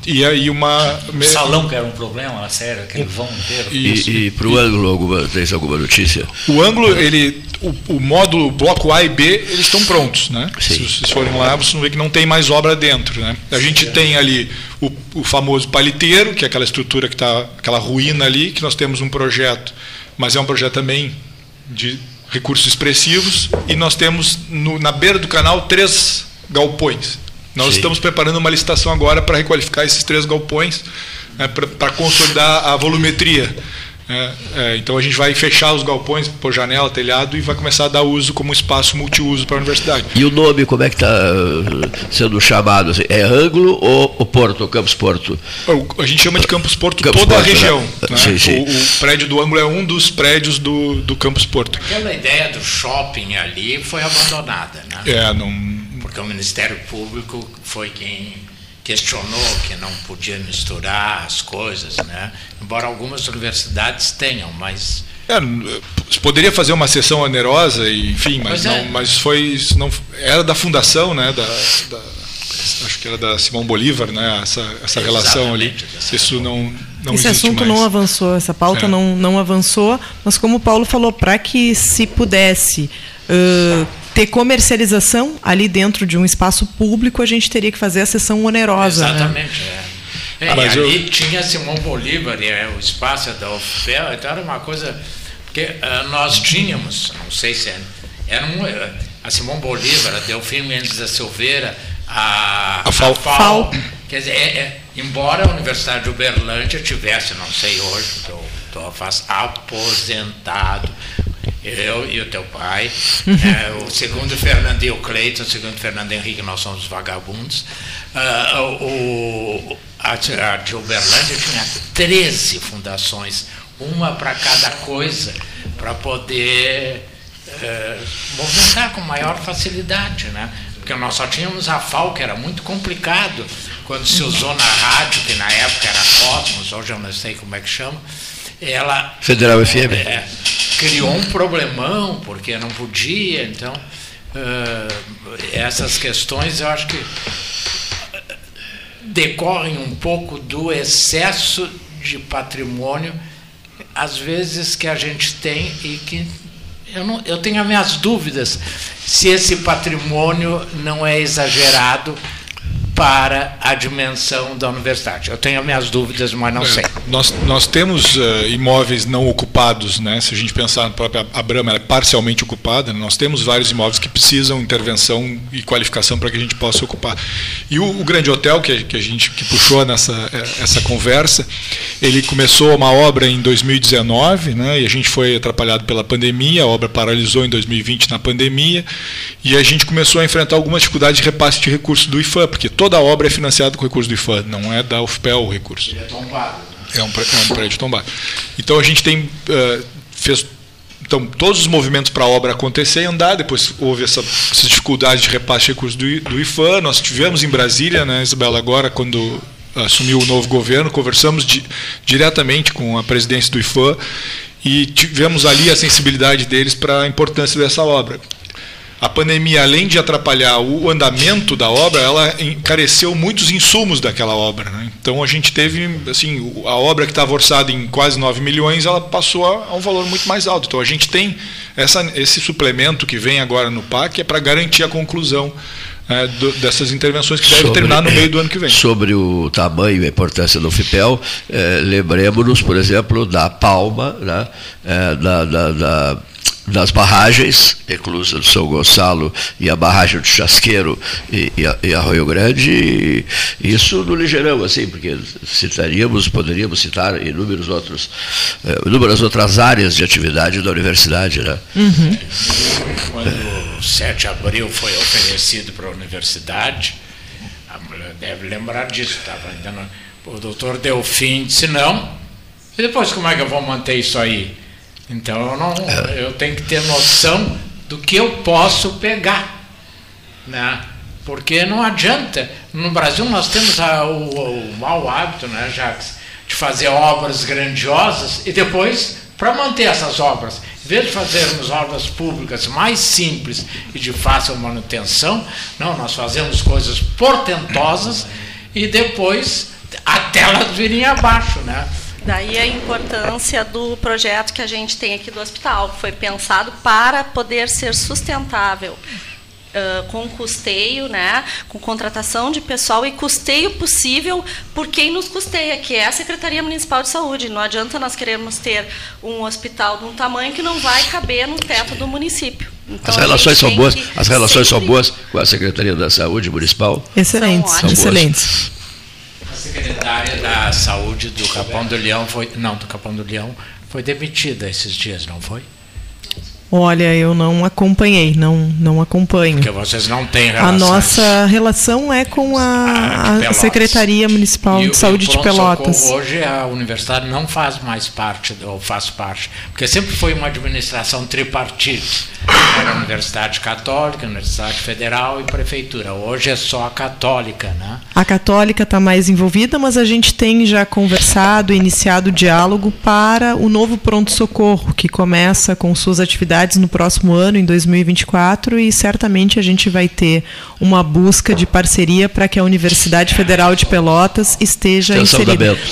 e aí uma. O salão que era um problema, sério, aquele vão inteiro. E, e para o ângulo, alguma, tem alguma notícia? O ângulo, ele, o, o módulo bloco A e B, eles estão prontos, né? Sim. Se vocês forem lá, vocês vão ver que não tem mais obra dentro, né? A gente Sim. tem ali o, o famoso paliteiro, que é aquela estrutura que está, aquela ruína ali, que nós temos um projeto, mas é um projeto também de recursos expressivos, e nós temos no, na beira do canal três galpões. Nós Sim. estamos preparando uma licitação agora para requalificar esses três galpões, né, para consolidar a volumetria. É, é, então a gente vai fechar os galpões por janela, telhado e vai começar a dar uso como espaço multiuso para a universidade. E o nome, como é que está uh, sendo chamado? Assim, é ângulo ou, ou Porto, Campus Porto? A gente chama de Campus Porto Campus toda Porto, a né? região. Né? Né? Sim, sim. O, o, prédio do ângulo é um dos prédios do, do Campus Porto. Aquela ideia do shopping ali foi abandonada, né? É, não. Porque o Ministério Público foi quem questionou que não podia misturar as coisas, né? Embora algumas universidades tenham, mas é, poderia fazer uma sessão onerosa, enfim, mas, não, é. mas foi não era da fundação, né? Da, da, acho que era da Simão Bolívar, né? Essa, essa relação ali. Isso não não Esse assunto mais. não avançou, essa pauta é. não, não avançou, mas como o Paulo falou, para que se pudesse uh, ter comercialização ali dentro de um espaço público, a gente teria que fazer a sessão onerosa. Né? Exatamente. Né? É. É, ah, e ali eu... tinha Simão Bolívar, e é, o espaço da UFPEL, então era uma coisa. Porque uh, nós tínhamos, não sei se era, era um, a Simão Bolívar, a Delfim Mendes da Silveira, a, a FAO. A FAO. Quer dizer, é, é, embora a Universidade de Uberlândia tivesse, não sei hoje, estou aposentado, eu e o teu pai, é, o segundo Fernando e o Cleiton, o segundo Fernando Henrique, nós somos vagabundos. Uh, o, a, a de Uberlândia tinha 13 fundações, uma para cada coisa, para poder uh, movimentar com maior facilidade, né? Porque nós só tínhamos a FAO, que era muito complicado, quando se usou na rádio, que na época era Cosmos, hoje eu não sei como é que chama, ela. Federal FM. É, criou um problemão, porque não podia, então. Uh, essas questões eu acho que decorrem um pouco do excesso de patrimônio, às vezes que a gente tem e que eu, não, eu tenho as minhas dúvidas se esse patrimônio não é exagerado para a dimensão da universidade. Eu tenho minhas dúvidas, mas não é, sei. Nós, nós temos uh, imóveis não ocupados, né? se a gente pensar na própria Abrama, ela é parcialmente ocupada, né? nós temos vários imóveis que precisam intervenção e qualificação para que a gente possa ocupar. E o, o grande hotel que, que a gente que puxou nessa eh, essa conversa, ele começou uma obra em 2019, né? e a gente foi atrapalhado pela pandemia, a obra paralisou em 2020 na pandemia, e a gente começou a enfrentar algumas dificuldades de repasse de recursos do IFAM, porque todo toda a obra é financiada com recurso do IFAM, não é da UFPEL o recurso. Ele é tombado. É um, é um prédio tombado. Então a gente tem uh, fez então, todos os movimentos para a obra acontecer e andar, depois houve essa, essa dificuldade de repasse de recursos do, do. Nós tivemos em Brasília, né, Isabela, agora, quando assumiu o novo governo, conversamos di, diretamente com a presidência do IFAM e tivemos ali a sensibilidade deles para a importância dessa obra a pandemia, além de atrapalhar o andamento da obra, ela encareceu muitos insumos daquela obra. Né? Então a gente teve, assim, a obra que estava orçada em quase 9 milhões, ela passou a, um valor muito mais alto. Então a gente tem essa, esse suplemento que vem agora no PAC é para garantir a conclusão é, do, dessas intervenções que devem terminar no meio do ano que vem. Sobre o tamanho e a importância do FIPEL, é, lembremos-nos, por exemplo, da Palma, né, é, da, da, da das barragens, inclusa do São Gonçalo e a barragem do Chasqueiro e, e, a, e Arroio Grande, e isso no ligeirão, assim, porque citaríamos, poderíamos citar inúmeros outros, eh, inúmeras outras áreas de atividade da universidade. Né? Uhum. Quando o 7 de abril foi oferecido para a universidade, a mulher deve lembrar disso, estava ainda no, o doutor Delfim disse não, e depois como é que eu vou manter isso aí? Então eu, não, eu tenho que ter noção do que eu posso pegar. Né? Porque não adianta. No Brasil nós temos a, o, o mau hábito, né, Jacques, de fazer obras grandiosas e depois, para manter essas obras, em vez de fazermos obras públicas mais simples e de fácil manutenção, não, nós fazemos coisas portentosas e depois até elas virem abaixo, né? Daí a importância do projeto que a gente tem aqui do hospital, que foi pensado para poder ser sustentável. Uh, com custeio, né, com contratação de pessoal e custeio possível por quem nos custeia, que é a Secretaria Municipal de Saúde. Não adianta nós queremos ter um hospital de um tamanho que não vai caber no teto do município. Então, as relações são boas, as relações sempre... são boas com a Secretaria da Saúde Municipal. Excelentes, são excelentes secretária da Saúde do Capão do Leão foi. Não, do Capão do Leão foi demitida esses dias, não foi? Olha, eu não acompanhei, não, não acompanho. Porque vocês não têm relação. A nossa relação é com a, a Secretaria Municipal e, de Saúde de Pelotas. Hoje a universidade não faz mais parte, ou faz parte, porque sempre foi uma administração tripartite. Era a Universidade Católica, Universidade Federal e Prefeitura. Hoje é só a Católica, né? A Católica está mais envolvida, mas a gente tem já conversado, iniciado o diálogo para o novo pronto-socorro, que começa com suas atividades no próximo ano, em 2024, e certamente a gente vai ter uma busca de parceria para que a Universidade Federal de Pelotas esteja extensão inserida. Da Bento.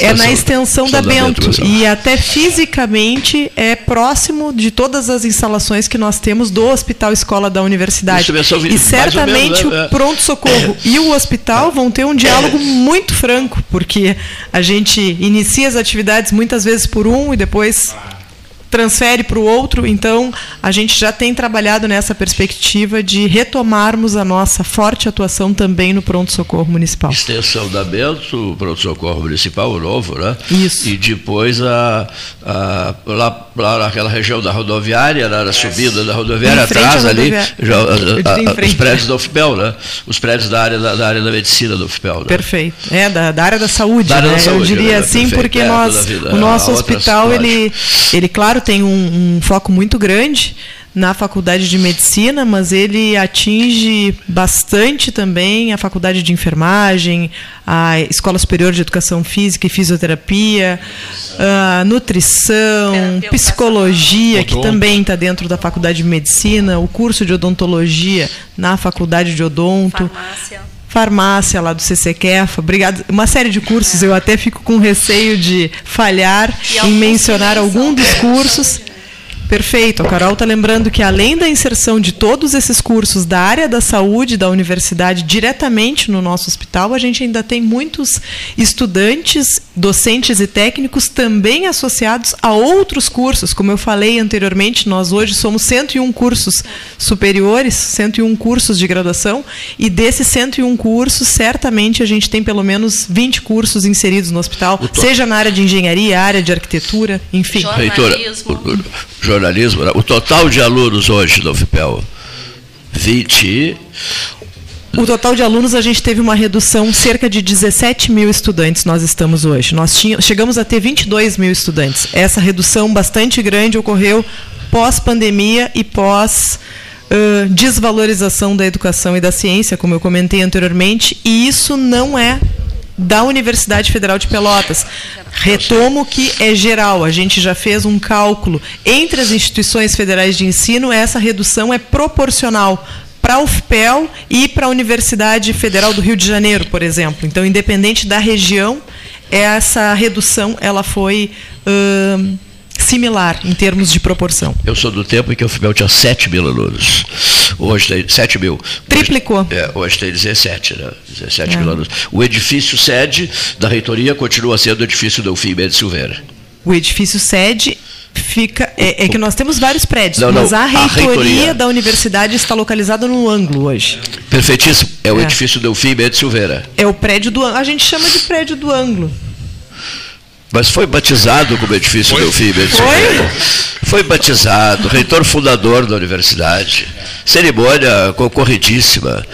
É na extensão da, da Bento, Bento e até fisicamente é próximo de todas as instalações que nós temos do Hospital Escola da Universidade. E certamente menos, né? o pronto-socorro e o hospital vão ter um diálogo muito franco, porque a gente inicia as atividades muitas vezes por um e depois transfere para o outro. Então, a gente já tem trabalhado nessa perspectiva de retomarmos a nossa forte atuação também no pronto-socorro municipal. Extensão da Bento, pronto-socorro municipal, o novo, né? Isso. E depois a, a, lá, lá naquela região da rodoviária, na subida da rodoviária, atrás ali, já, a, os prédios da UFPEL, né? Os prédios da área da, da área da medicina da UFPEL. Né? Perfeito. É, da, da área da saúde, da área né? Da saúde, Eu diria né? assim, Perfeito. porque é, nós, vida, o nosso hospital, ele, ele, claro, claro, tem um, um foco muito grande na faculdade de medicina, mas ele atinge bastante também a faculdade de enfermagem, a Escola Superior de Educação Física e Fisioterapia, a nutrição, psicologia, que também está dentro da faculdade de medicina, o curso de odontologia na faculdade de odonto. Farmácia farmácia lá do CCQF, obrigado. Uma série de cursos, eu até fico com receio de falhar em mencionar algum dos cursos. (laughs) Perfeito. A Carol está lembrando que, além da inserção de todos esses cursos da área da saúde da universidade diretamente no nosso hospital, a gente ainda tem muitos estudantes, docentes e técnicos também associados a outros cursos. Como eu falei anteriormente, nós hoje somos 101 cursos superiores, 101 cursos de graduação, e desses 101 cursos, certamente a gente tem pelo menos 20 cursos inseridos no hospital, seja na área de engenharia, área de arquitetura, enfim. Jornalismo jornalismo, né? o total de alunos hoje do UFPEL, 20. O total de alunos a gente teve uma redução, cerca de 17 mil estudantes nós estamos hoje. Nós tínhamos, chegamos a ter 22 mil estudantes. Essa redução bastante grande ocorreu pós-pandemia e pós uh, desvalorização da educação e da ciência, como eu comentei anteriormente, e isso não é da Universidade Federal de Pelotas. Retomo que é geral, a gente já fez um cálculo. Entre as instituições federais de ensino, essa redução é proporcional para a UFPEL e para a Universidade Federal do Rio de Janeiro, por exemplo. Então, independente da região, essa redução ela foi uh, similar em termos de proporção. Eu sou do tempo em que a UFPEL tinha 7 mil alunos. Hoje tem 7 mil. Triplicou. Hoje, é, hoje tem 17, né? 17 é. mil alunos. O edifício sede da reitoria continua sendo o edifício do UFIM de Silveira. O edifício sede fica. É, é, que nós temos vários prédios, não, mas não, a, reitoria a, reitoria da universidade está localizada no ângulo hoje. Perfeitíssimo. É o é. edifício do UFIM de Silveira. É o prédio do ângulo. A gente chama de prédio do ângulo. Mas foi batizado como edifício foi? Delfim Foi? Foi batizado, reitor fundador da universidade. Cerimônia concorridíssima,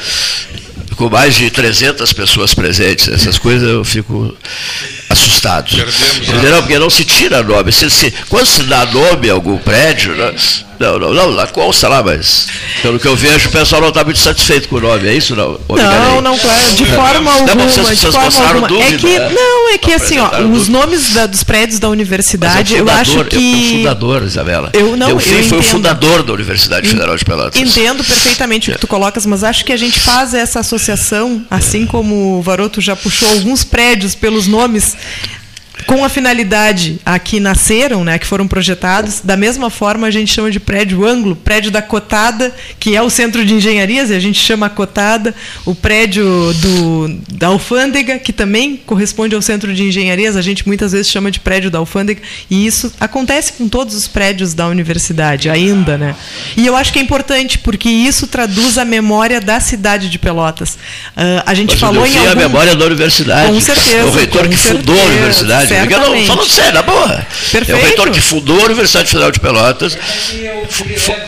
com mais de 300 pessoas presentes. Essas coisas eu fico assustados. Perdemos? Porque não se tira nome. Se, se, quando se dá nome a algum prédio, né? Não, não, não, lá, mas pelo que eu vejo, o pessoal não está muito satisfeito com o nome, é isso não? Não, não, claro, de forma alguma. Não, vocês, de vocês alguma. dúvida. é que, né? não, é que assim, ó, Apresentaram os dúvida. nomes da- dos prédios da Mas é o universidade, eu fundador, acho eu- eu- que. o fundador, Isabela. Eu não, Delfim eu foi o entendo. fundador da Universidade Federal de Pelotas. Entendo perfeitamente o que tu colocas, mas acho que a gente faz essa associação, assim como o Varoto já puxou alguns prédios pelos nomes, com a finalidade a que nasceram, né, que foram projetados, da mesma forma a gente chama de prédio ângulo, prédio da Cotada, que é o centro de engenharias, e a gente chama a Cotada, o prédio do, da Alfândega, que também corresponde ao centro de engenharias, a gente muitas vezes chama de prédio da Alfândega, e isso acontece com todos os prédios da universidade ainda, né? E eu acho que é importante, porque isso traduz a memória da cidade de Pelotas. Ah, a gente Mas falou em é a algum... memória da universidade. Com certeza, O reitor que fundou a certeza, universidade. Porque eu não, certamente. falando sério, na boa. É o Perfeito. reitor que fundou a Universidade Federal de Pelotas.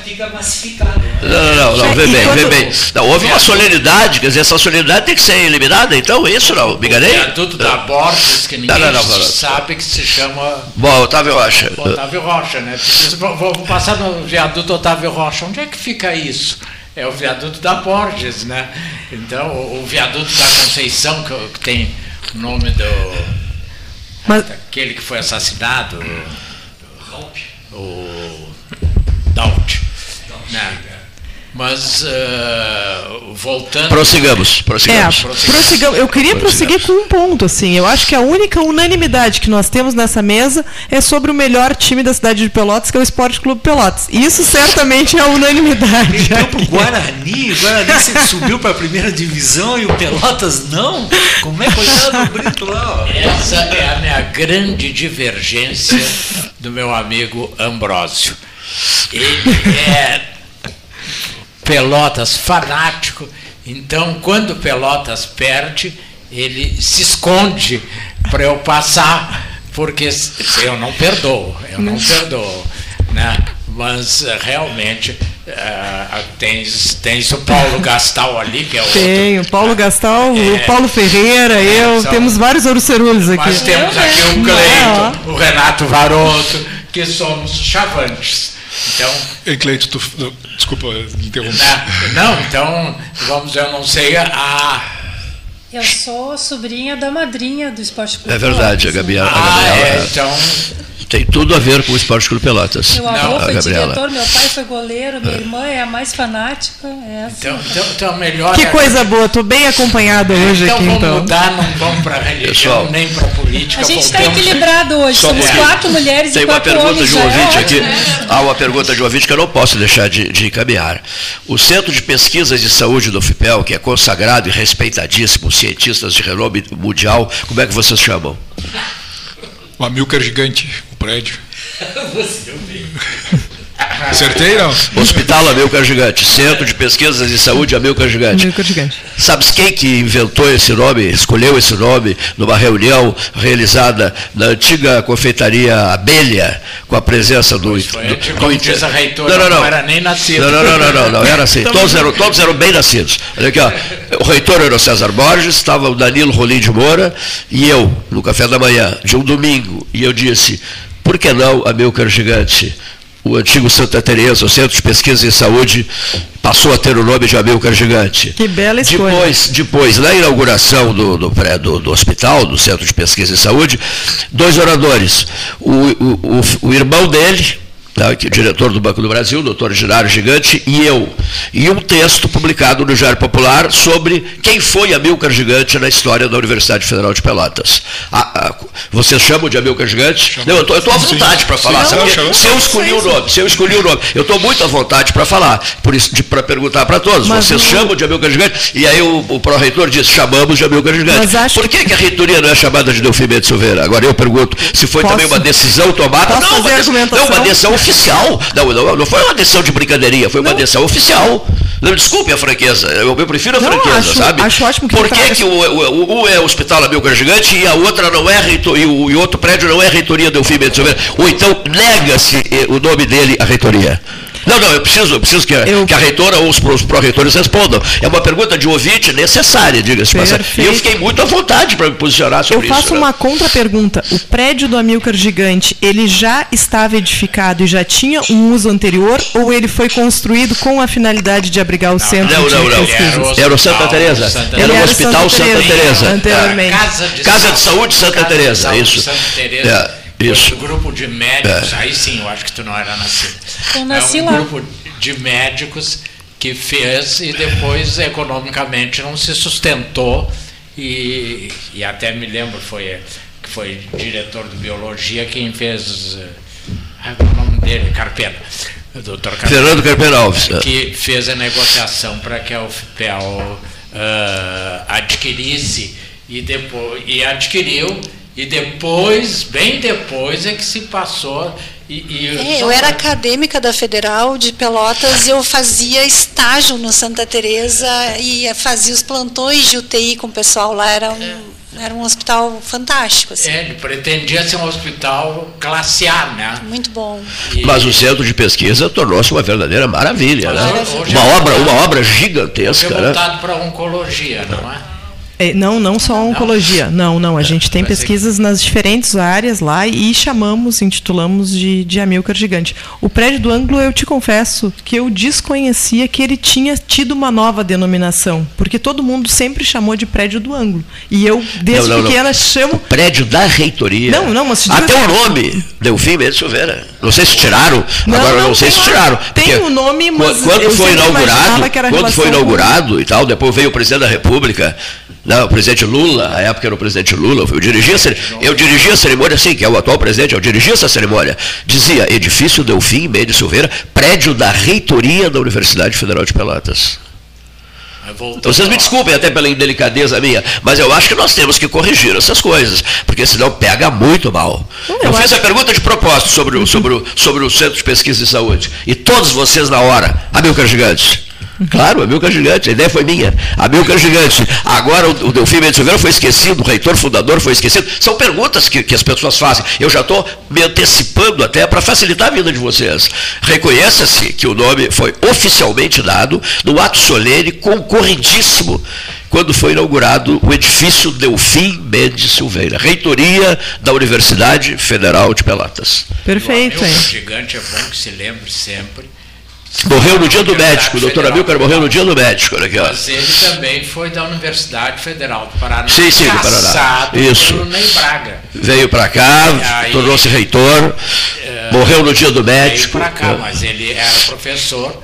fica massificado. Não, não, não, não, vê bem, quando- vê bem. Não, houve uma solenidade, quer dizer, essa solenidade tem que ser eliminada, então, isso não, me enganei? Viaduto da Borges, que ninguém Não, não, não, não. sabe que se chama Bom, Otávio Rocha. Otávio Rocha, né? Vou passar no viaduto Otávio Rocha. Onde é que fica isso? É o viaduto da Borges, né? Então, o, viaduto da Conceição, que tem o nome do. Mas- daquele que foi assassinado, o. Daut. Né? Mas, ah, voltando. Prossigamos, É, prossigamos. prossigamos. Eu queria prosseguir com um ponto, assim. Eu acho que a única unanimidade que nós temos nessa mesa é sobre o melhor time da cidade de Pelotas, que é o Esporte Clube Pelotas. Isso certamente é a unanimidade. Entrou pro Guarani, o Guarani se- (laughs) subiu para a primeira divisão e o Pelotas não? Como é coitado do Brito lá? ó? Essa é a minha grande divergência do meu amigo Ambrósio. Ele é Pelotas fanático, então quando Pelotas perde, ele se esconde para eu passar, porque eu não perdoo, eu não perdoo. Né? Mas eh, realmente eh, tens, tens o Paulo Gastal ali, que é o outro Tem o Paulo Gastal, o Paulo Ferreira, eu. são- Temos vários orucerulos aqui. Nós temos aqui o Cleito, o Renato Varoto, que somos chavantes. Então, Ei, Cleito, tu, não, desculpa interromper. né, não, então, vamos, eu não sei a. Eu sou sobrinha da madrinha do Esporte Clube. É verdade, a Gabriela, né? a Ah, Gabriela é, então. tem tudo a ver com o Esporte Clube Pelotas. Meu avô foi Gabriela. diretor, meu pai foi goleiro, minha irmã é a mais fanática. É assim. Então, então, então melhor. Que é- coisa boa, tô bem acompanhado hoje Então aqui, vamos então. mudar, não vamos para religião, Pessoal, nem para política. A gente está equilibrado hoje, um somos quatro mulheres Tem e uma quatro pergunta homens. de um já é ouvinte ótimo, aqui. né? Há uma pergunta de um ouvinte que eu não posso deixar de, de encaminhar. O Centro de Pesquisas de Saúde do FIPEL, que é consagrado e respeitadíssimo, cientistas de renome mundial, como é que vocês chamam? O Amilcar Gigante, o prédio. (laughs) Acertei, não? Hospital Amilcar Gigante, Centro de Pesquisas de Saúde Amilcar Gigante. Amilcar Gigante. Sabes quem que inventou esse nome, escolheu esse nome numa reunião realizada na antiga confeitaria Abelha, com a presença do... foi do- antigo, com como diz a reitora, não era nem nascido. Não, não, não, não, não, não, era assim, todos eram, todos eram bem nascidos. Olha aqui, ó, o reitor era o César Borges, estava o Danilo Rolim de Moura e eu, no café da manhã, de um domingo, e eu disse, por que não Amilcar Gigante? O antigo Santa Teresa, o Centro de Pesquisa em Saúde, passou a ter o nome de Amilcar Gigante. Que bela escolha. Depois, depois na inauguração do, do, pré- do- do hospital, do Centro de Pesquisa em Saúde, dois oradores. O, o- o- o irmão dele, que é o diretor do Banco do Brasil, o doutor Girário Gigante, e eu. E um texto publicado no Diário Popular sobre quem foi Amilcar Gigante na história da Universidade Federal de Pelotas. A- a- vocês chamam de Amilcar Gigante? Não, eu estou à vontade para falar. Sim, não. Se eu escolhi o nome, se eu escolhi o nome, eu estou muito à vontade para falar, por isso, para perguntar para todos. Mas Vocês o- chamam de Amilcar Gigante? E aí o, o pró-reitor disse, chamamos de Amilcar Gigante. Acho Por que, que a reitoria não é chamada de Delfim Mendes Silveira? Agora eu pergunto, se foi Posso- também uma decisão tomada. Posso Não, fazer uma, decisão- argumentação? não, uma decisão oficial. Não, não, não foi uma decisão de brincadeirinha, foi uma decisão oficial. Não, desculpe a franqueza, eu, eu prefiro a Não, franqueza, acho- sabe? acho ótimo que Por que, que o, o, o- um é o Hospital Amilcar Gigante e a outra não é reitor, e, o, e outro prédio não é reitoria Delfim Mendes? Ou então nega-se eh, o nome dele à reitoria? Não, não, eu preciso, eu preciso que, a, Eu- que a reitora ou os, os pró-reitores respondam. É uma pergunta de ouvinte necessária, diga-se de passagem. E eu fiquei muito à vontade para me posicionar Eu sobre faço isso. né? uma contra-pergunta. O prédio do Amilcar Gigante, ele já estava edificado e já tinha um uso anterior ou ele foi construído com a finalidade de abrigar o centro Não, de não, não. pesquisas? Era o Santa Teresa. Santa Era o Hospital Santa Santa Teresa, anteriormente. É. Casa de, Casa de Saúde Santa Teresa, isso. Santa Teresa. É, isso. Grupo de médicos, aí sim, eu acho que tu não era nascido. Eu nasci é um lá. grupo de médicos que fez e depois economicamente não se sustentou e, e até me lembro foi que foi diretor de biologia quem fez ah, é o nome dele Carpena o doutor Carpena Fernando Carpena Alves. é. que fez a negociação para que a UFPEL ah, adquirisse e depois e adquiriu e depois bem depois é que se passou e, e É, só eu era acadêmica da Federal de Pelotas e eu fazia estágio no Santa Teresa e fazia os plantões de UTI com o pessoal lá. Era um, era um hospital fantástico, assim. É, ele pretendia ser um hospital classe A, né? Muito bom. E- Mas o centro de pesquisa tornou-se uma verdadeira maravilha, né? Hoje Uma é obra, voltado- uma obra hoje gigantesca, é né? voltado para a oncologia, não é? É, não, não só oncologia. Não, não. A gente tem pesquisas nas diferentes áreas lá e chamamos, intitulamos de, de Amilcar Gigante. O prédio do ângulo, eu te confesso que eu desconhecia que ele tinha tido uma nova denominação, porque todo mundo sempre chamou de prédio do ângulo. E eu, desde Não, não, não. pequena, chamo. Prédio da reitoria. Não, não, mas Até assim- o nome, Delfim Mendes Silveira. Não sei se tiraram, Não, agora não, não sei se tiraram. Tem o nome, mas qu- quando eu foi inaugurado, imaginava que era quando foi inaugurado e tal, depois veio o presidente da República, não, o presidente Lula, a época era o presidente Lula, eu dirigi a, eu dirigi a cerimônia, sim, que é o atual presidente, eu dirigi essa cerimônia. Dizia, edifício Delfim Mendes Silveira, prédio da reitoria da Universidade Federal de Pelotas. Então, vocês me desculpem até pela indelicadeza minha, mas eu acho que nós temos que corrigir essas coisas, porque senão pega muito mal. Eu eu fiz acho- a pergunta de propósito sobre o, sobre, o, sobre o Centro de Pesquisa de Saúde, e todos vocês na hora, Amilcar Gigante. Claro, Amilcar Gigante, a ideia foi minha. Amilcar Gigante. Agora o, o Delfim Mendes Silveira foi esquecido, o reitor fundador foi esquecido. São perguntas que, que as pessoas fazem. Eu já estou me antecipando até para facilitar a vida de vocês. Reconheça-se que o nome foi oficialmente dado no ato solene concorridíssimo quando foi inaugurado o edifício Delfim Mendes Silveira, reitoria da Universidade Federal de Pelotas. Perfeito, O Gigante é bom que se lembre sempre. Morreu no dia do médico, o doutor. Amilcar morreu no dia do médico. Aqui, ó. Mas ele também foi da Universidade Federal do Paraná. Sim, sim, do Paraná. Isso. Veio para cá, tornou-se reitor, morreu no dia do Veio médico. para cá, mas ele era professor.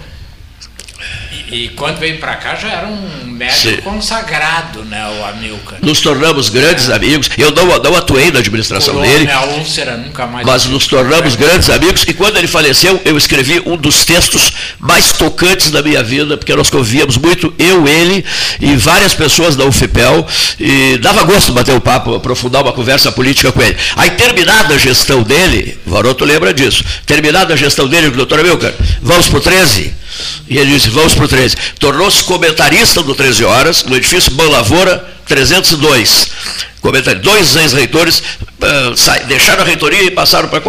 E, quando veio para cá já era um médico Sim. consagrado, né, o Amilcar. Nos tornamos grandes amigos. Eu não, não atuei na administração Curou dele, minha úlcera nunca mais. mas nos tornamos grandes amigos. E quando ele faleceu, eu escrevi um dos textos mais tocantes da minha vida, porque nós convivíamos muito, eu, ele e várias pessoas da UFPEL, e dava gosto bater o papo, aprofundar uma conversa política com ele. Aí, terminada a gestão dele, Varoto lembra disso, terminada a gestão dele, doutor Amilcar, vamos para o 13? E ele disse, vamos para o 13. Tornou-se comentarista do 13 Horas, no edifício Ban Lavoura 302. Comentar- Dois ex-reitores sai- deixaram a reitoria e passaram para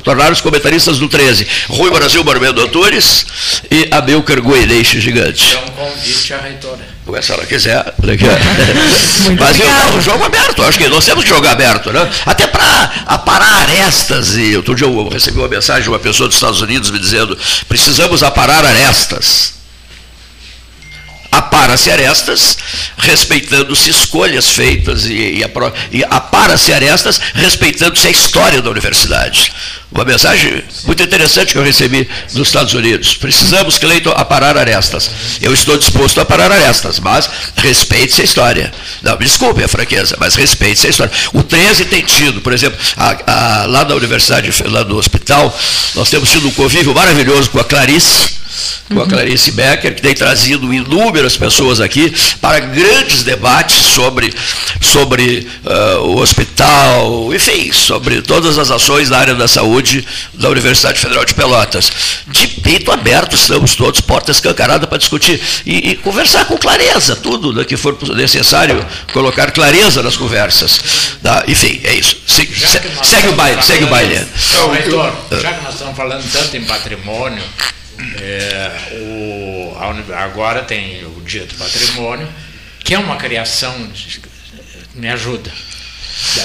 tornaram-se comentaristas do 13. Rui Brasil Barmendo Antunes e Amilcar Goeleixo Gigante. É um convite à reitora. Ué, Se ela quiser, (laughs) Mas não, o jogo aberto, acho que nós temos que jogar aberto, né? Até para aparar arestas. E outro dia eu recebi uma mensagem de uma pessoa dos Estados Unidos me dizendo: precisamos aparar arestas. Apara-se arestas, respeitando-se escolhas feitas, e, e, e apara-se arestas, respeitando-se a história da universidade. Uma mensagem muito interessante que eu recebi dos Estados Unidos. Precisamos, Cleiton, aparar arestas. Eu estou disposto a aparar arestas, mas respeite-se a história. Não, me desculpe a franqueza, mas respeite-se a história. O 13 tem tido, por exemplo, a- a- lá na universidade, lá no hospital, nós temos tido um convívio maravilhoso com a Clarice, com a Clarice Becker, que tem trazido inúmeras pessoas aqui para grandes debates sobre, sobre ah, o hospital, enfim, sobre todas as ações na área da saúde da Universidade Federal de Pelotas. De peito aberto, estamos todos, porta escancarada para discutir e, e conversar com clareza, tudo né, que for necessário, colocar clareza nas conversas. tá? Enfim, é isso. Se- se- segue o baile, segue o baile. Ô, reitor, já que nós estamos falando tanto em patrimônio, É, o, agora tem o Dia do Patrimônio, que é uma criação. me ajuda.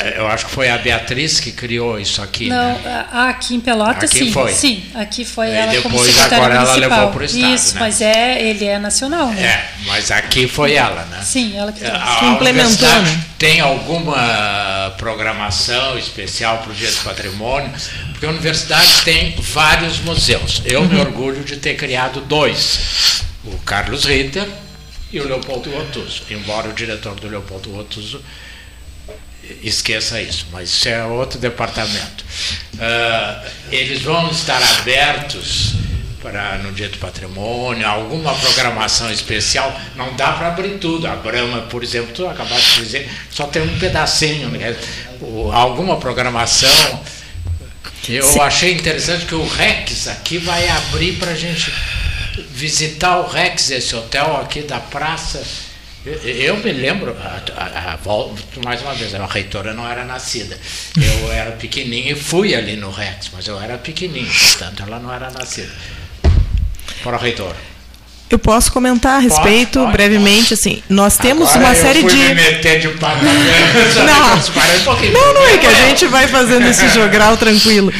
É, Eu acho que foi a Beatriz que criou isso aqui. Não, né? aqui em Pelotas, Aqui sim. foi. Sim, aqui foi E ela como depois, secretária agora ela municipal. levou pro estado, Isso, né? mas é, ele é nacional, né? É, mas aqui foi ela, né? Sim, ela que A- trouxe. a Que implementou, né? Tem alguma programação especial para o Dia do Patrimônio? Porque a universidade tem vários museus. Eu Uhum. me orgulho de ter criado dois: o Carlos Ritter e o Leopoldo Rotuso. Embora o diretor do Leopoldo Rotuso esqueça isso, mas isso é outro departamento. Ah, eles vão estar abertos para no Dia do Patrimônio, alguma programação especial, não dá para abrir tudo. A Brahma, por exemplo, tu acabaste de dizer, só tem um pedacinho. Né? O- Alguma programação. Eu achei interessante que o Rex aqui vai abrir para a gente visitar o Rex, esse hotel aqui da praça. Eu, me lembro, a, a- a mais uma vez, a reitora não era nascida. Eu era pequenininho e fui ali no Rex, mas eu era pequenininho, portanto ela não era nascida. Para a reitora. Eu posso comentar a respeito pode, brevemente, assim, nós temos Agora uma série de de (laughs) Não. Não, não, é que a gente vai fazendo esse jogral tranquilo.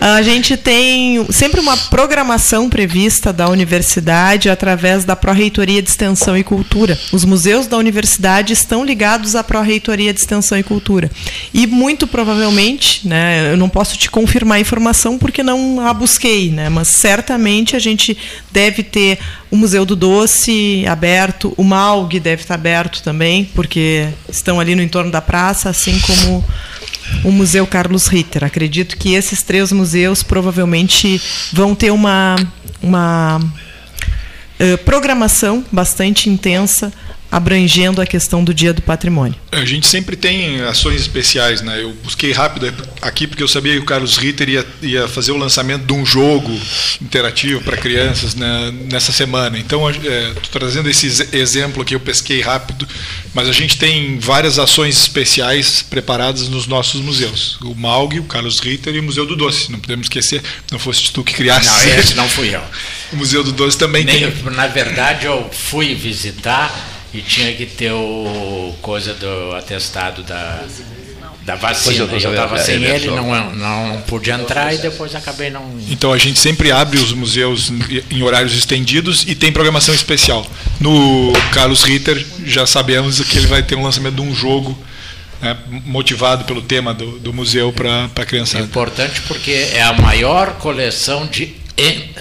A gente tem sempre uma programação prevista da universidade através da Pró-Reitoria de Extensão e Cultura. Os museus da universidade estão ligados à Pró-Reitoria de Extensão e Cultura. E muito provavelmente, né, eu não posso te confirmar a informação porque não a busquei, né, mas certamente a gente deve ter o Museu do Doce aberto, o MAUG deve estar aberto também, porque estão ali no entorno da praça, assim como o Museu Carlos Ritter. Acredito que esses três museus provavelmente vão ter uma, uma eh, programação bastante intensa abrangendo a questão do Dia do Patrimônio. A gente sempre tem ações especiais, né? Eu busquei rápido aqui porque eu sabia que o Carlos Ritter ia, ia fazer o lançamento de um jogo interativo para crianças né, nessa semana. Então, estou trazendo esse ex- exemplo aqui, eu pesquei rápido, mas a gente tem várias ações especiais preparadas nos nossos museus. O MAUG, o Carlos Ritter e o Museu do Doce. Não podemos esquecer, não fosse tu que criasse. Não, esse não fui eu. (laughs) O Museu do Doce também Nem- tem. Na verdade, eu fui visitar e tinha que ter o coisa do atestado da, da vacina. eu tô Eu estava é, sem ele é não, não pude entrar e depois acabei não. Então a gente sempre abre os museus em horários estendidos e tem programação especial. No Carlos Ritter já sabemos que ele vai ter um lançamento de um jogo né, motivado pelo tema do, do museu para a É criançada. importante porque é a maior coleção de.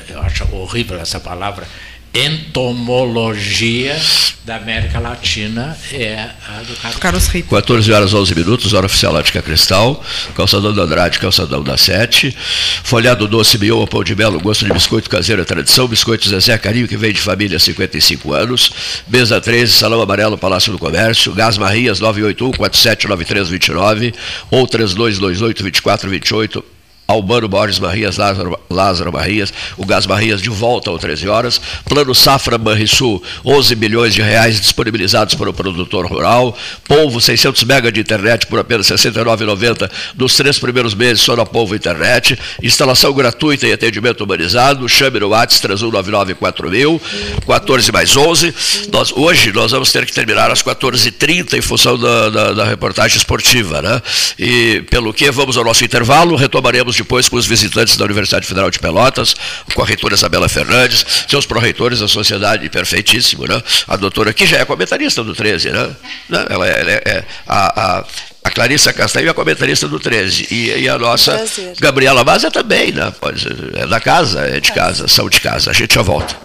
Eu acho horrível essa palavra. Entomologia da América Latina é a do Carlos. Carlos Ritter. 14 horas 11 minutos, hora oficial Ótica Cristal, calçadão da Andrade, calçadão da Sete, folhado doce, mioma, pão de mel, gosto de biscoito caseiro é tradição, biscoito Zezé Carinho, que vem de família há 55 anos, mesa 13, salão amarelo, Palácio do Comércio, Gás Marias 981-479329 ou 3228-2428, Albano Borges Barrias, Lázaro, Lázaro Barrias, o Gás Barrias de volta às 13 horas, Plano Safra Banrisul, 11 milhões de reais disponibilizados para o produtor rural, Polvo 600 mega de internet por apenas R$ 69,90 nos três primeiros meses só na Polvo Internet, instalação gratuita e atendimento humanizado, chame no WhatsApp 31994000, 14 mais 11, nós, hoje nós vamos ter que terminar às 14h30 em função da, da, da reportagem esportiva, né? E pelo que vamos ao nosso intervalo, retomaremos depois com os visitantes da Universidade Federal de Pelotas, com a reitora Isabela Fernandes, seus pró-reitores da sociedade perfeitíssimo, né? A doutora que já é comentarista do 13, né? Né? Ela é, ela é- é a, a, a Clarissa Castanho é comentarista do 13 e, e a nossa Prazer. Gabriela Maza também, né? Pode ser, é da casa, é de casa, são de casa. A gente já volta.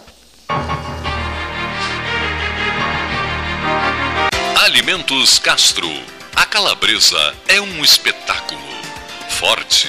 Alimentos Castro. A calabresa é um espetáculo. Forte,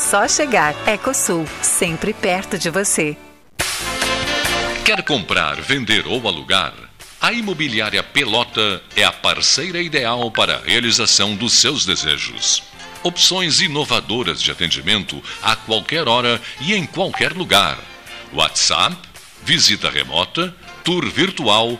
só chegar. Ecosul, sempre perto de você. Quer comprar, vender ou alugar? A Imobiliária Pelota é a parceira ideal para a realização dos seus desejos. Opções inovadoras de atendimento a qualquer hora e em qualquer lugar. WhatsApp, visita remota, tour virtual,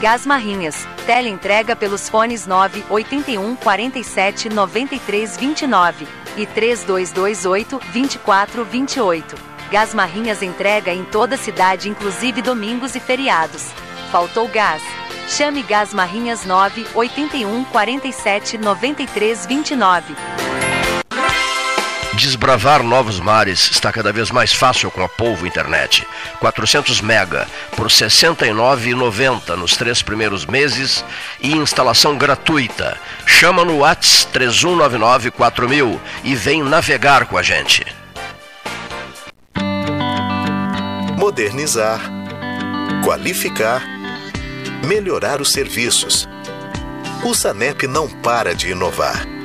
Gás Marrinhas. Teleentrega pelos fones 9 81 47 93 29 e 3228 24 28. Gás Marrinhas entrega em toda a cidade, inclusive domingos e feriados. Faltou gás? Chame Gás Marrinhas 9 81 47 93 29. Desbravar novos mares está cada vez mais fácil com a Polvo Internet. 400 mega por R$ 69,90 nos três primeiros meses e instalação gratuita. Chama no Whats 3199 4000 e vem navegar com a gente. Modernizar, qualificar, melhorar os serviços. O SANEP não para de inovar.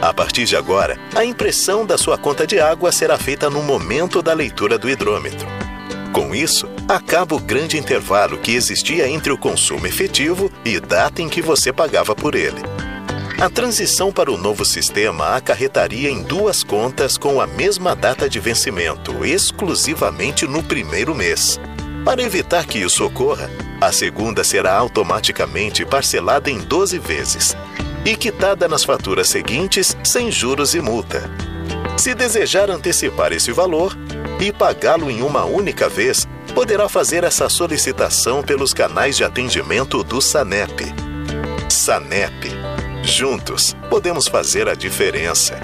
A partir de agora, a impressão da sua conta de água será feita no momento da leitura do hidrômetro. Com isso, acaba o grande intervalo que existia entre o consumo efetivo e data em que você pagava por ele. A transição para o novo sistema acarretaria em duas contas com a mesma data de vencimento, exclusivamente no primeiro mês. Para evitar que isso ocorra, a segunda será automaticamente parcelada em 12 vezes e quitada nas faturas seguintes sem juros e multa. Se desejar antecipar esse valor e pagá-lo em uma única vez, poderá fazer essa solicitação pelos canais de atendimento do SANEP. SANEP Juntos, podemos fazer a diferença.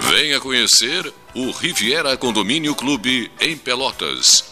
Venha conhecer o Riviera Condomínio Clube em Pelotas.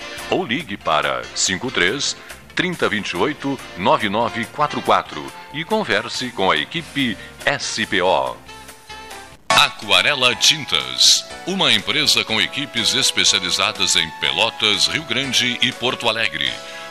ou ligue para 53 3028 9944 e converse com a equipe SPO. Aquarela Tintas, uma empresa com equipes especializadas em Pelotas, Rio Grande e Porto Alegre.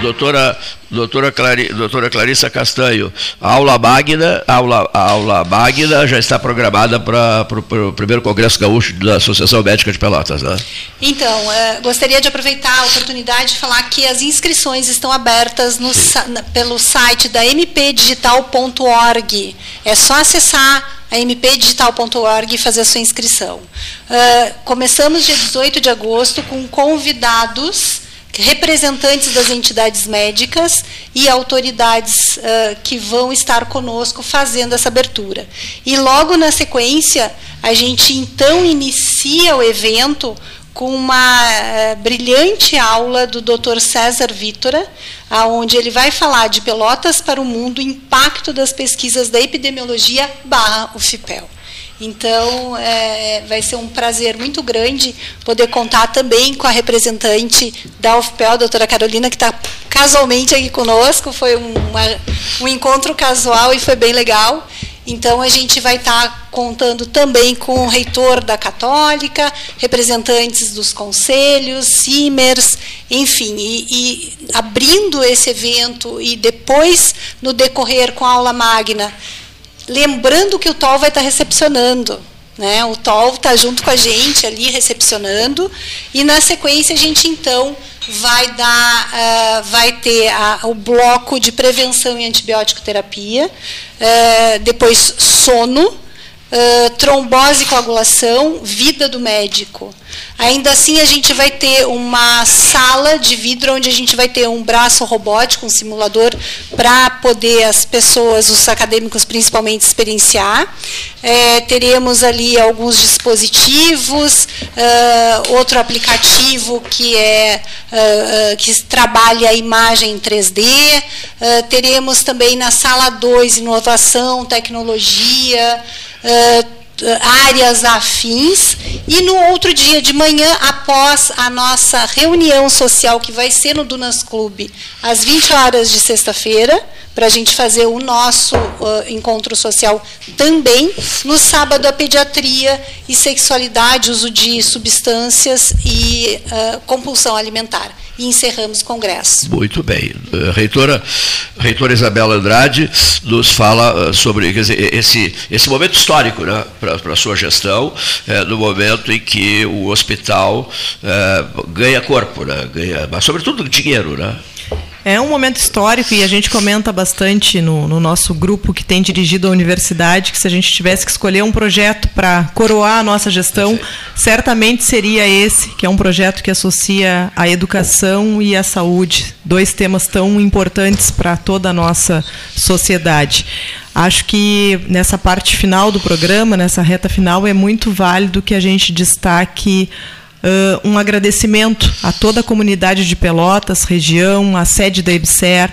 doutora, doutora, Clari, doutora Clarissa Castanho, a aula magna, aula, a aula magna já está programada para o primeiro Congresso Gaúcho da Associação Médica de Pelotas, né? Então, é, gostaria de aproveitar a oportunidade de falar que as inscrições estão abertas no, pelo site da mpdigital.org. É só acessar a mpdigital.org e fazer a sua inscrição. Uh, começamos dia 18 de agosto com convidados representantes das entidades médicas e autoridades uh, que vão estar conosco fazendo essa abertura. E logo na sequência, a gente então inicia o evento com uma uh, brilhante aula do Dr. César Vítora, aonde ele vai falar de Pelotas para o mundo, impacto das pesquisas da epidemiologia barra UFIPEL. Então, é, vai ser um prazer muito grande poder contar também com a representante da UFPEL, a doutora Carolina, que está casualmente aqui conosco. Foi uma, um encontro casual e foi bem legal. Então, a gente vai estar contando também com o reitor da Católica, representantes dos conselhos, CIMERS, enfim, e, e abrindo esse evento e depois, no decorrer com a aula magna, lembrando que o TOL vai estar recepcionando. Né? O TOL está junto com a gente ali recepcionando e na sequência a gente então vai dar, uh, vai ter a, o bloco de prevenção e antibiótico terapia, uh, depois sono, uh, trombose e coagulação, vida do médico. Ainda assim, a gente vai ter uma sala de vidro onde a gente vai ter um braço robótico, um simulador, para poder as pessoas, os acadêmicos principalmente, experienciar. É, teremos ali alguns dispositivos, uh, outro aplicativo que, é, uh, que trabalha a imagem em 3D. teremos também na sala 2 inovação, tecnologia. Uh, áreas afins e no outro dia de manhã, após a nossa reunião social que vai ser no Dunas Clube, às 20 horas de sexta-feira, para a gente fazer o nosso uh, encontro social também. No sábado, a pediatria e sexualidade, uso de substâncias e uh, compulsão alimentar e encerramos o congresso. Muito bem. Uh, reitora, reitora Isabela Andrade nos fala uh, sobre dizer, esse, esse momento histórico né, para a sua gestão, uh, no momento em que o hospital ganha corpo, né, ganha, mas sobretudo dinheiro. Né? É um momento histórico e a gente comenta bastante no, no, nosso grupo que tem dirigido a universidade que se a gente tivesse que escolher um projeto para coroar a nossa gestão, certamente seria esse, que é um projeto que associa a educação e a saúde, dois temas tão importantes para toda a nossa sociedade. Acho que nessa parte final do programa, nessa reta final, é muito válido que a gente destaque Uh, um agradecimento a toda a comunidade de Pelotas, região, a sede da EBSER,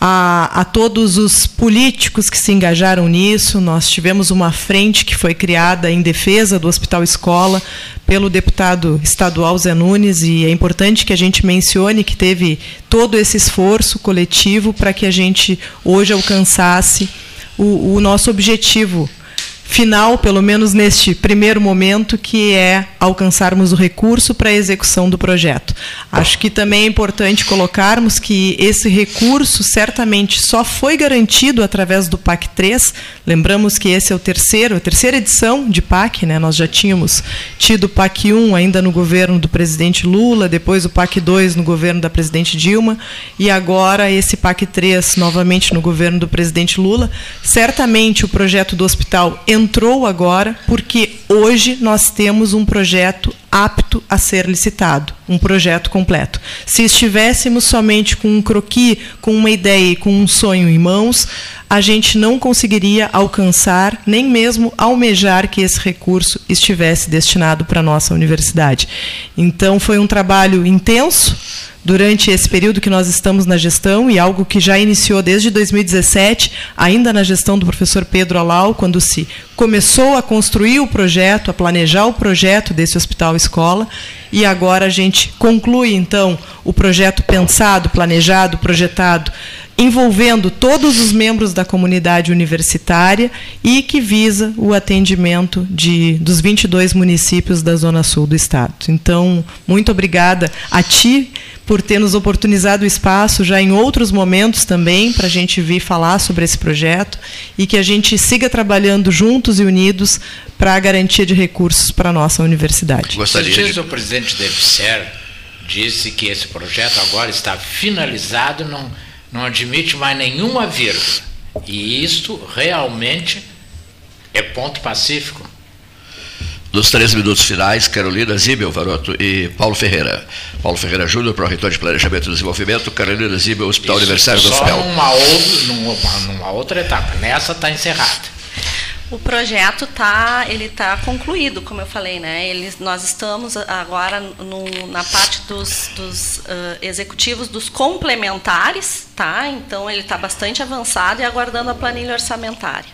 a, a, todos os políticos que se engajaram nisso. Nós tivemos uma frente que foi criada em defesa do Hospital Escola pelo deputado estadual Zé Nunes, e é importante que a gente mencione que teve todo esse esforço coletivo para que a gente hoje alcançasse o, o nosso objetivo final, pelo menos neste primeiro momento, que é alcançarmos o recurso para a execução do projeto. Acho que também é importante colocarmos que esse recurso certamente só foi garantido através do PAC 3. Lembramos que esse é o terceiro, a terceira edição de PAC, né? Nós já tínhamos tido o PAC 1 ainda no governo do presidente Lula, depois o PAC 2 no governo da presidente Dilma e agora esse PAC 3 novamente no governo do presidente Lula. Certamente o projeto do hospital entrou entrou agora porque hoje nós temos um projeto apto a ser licitado, um projeto completo. Se estivéssemos somente com um croqui, com uma ideia e com um sonho em mãos, a gente não conseguiria alcançar, nem mesmo almejar que esse recurso estivesse destinado para a nossa universidade. Então, foi um trabalho intenso durante esse período que nós estamos na gestão e algo que já iniciou desde 2017, ainda na gestão do professor Pedro Alau, quando se começou a construir o projeto, a planejar o projeto desse hospital escola, e agora a gente conclui então o projeto pensado, planejado, projetado envolvendo todos os membros da comunidade universitária e que visa o atendimento de, dos 22 municípios da Zona Sul do Estado. Então, muito obrigada a ti por ter nos oportunizado o espaço já em outros momentos também para a gente vir falar sobre esse projeto e que a gente siga trabalhando juntos e unidos para a garantia de recursos para a nossa universidade. Gostaria de... o presidente da disse que esse projeto agora está finalizado, não não admite mais nenhuma vírgula. E isto realmente é ponto pacífico. Nos três minutos finais, Carolina Zibel, Varoto, e Paulo Ferreira. Paulo Ferreira Júnior, Pró-Reitor de Planejamento e Desenvolvimento, Carolina Zibel, Hospital Isso, Universitário do Só numa, outra, numa, numa outra etapa. Nessa está encerrada. O projeto tá, ele está concluído, como eu falei, né? Eles, nós estamos agora no, na parte dos, dos uh, executivos dos complementares, tá? Então ele está bastante avançado e aguardando a planilha orçamentária.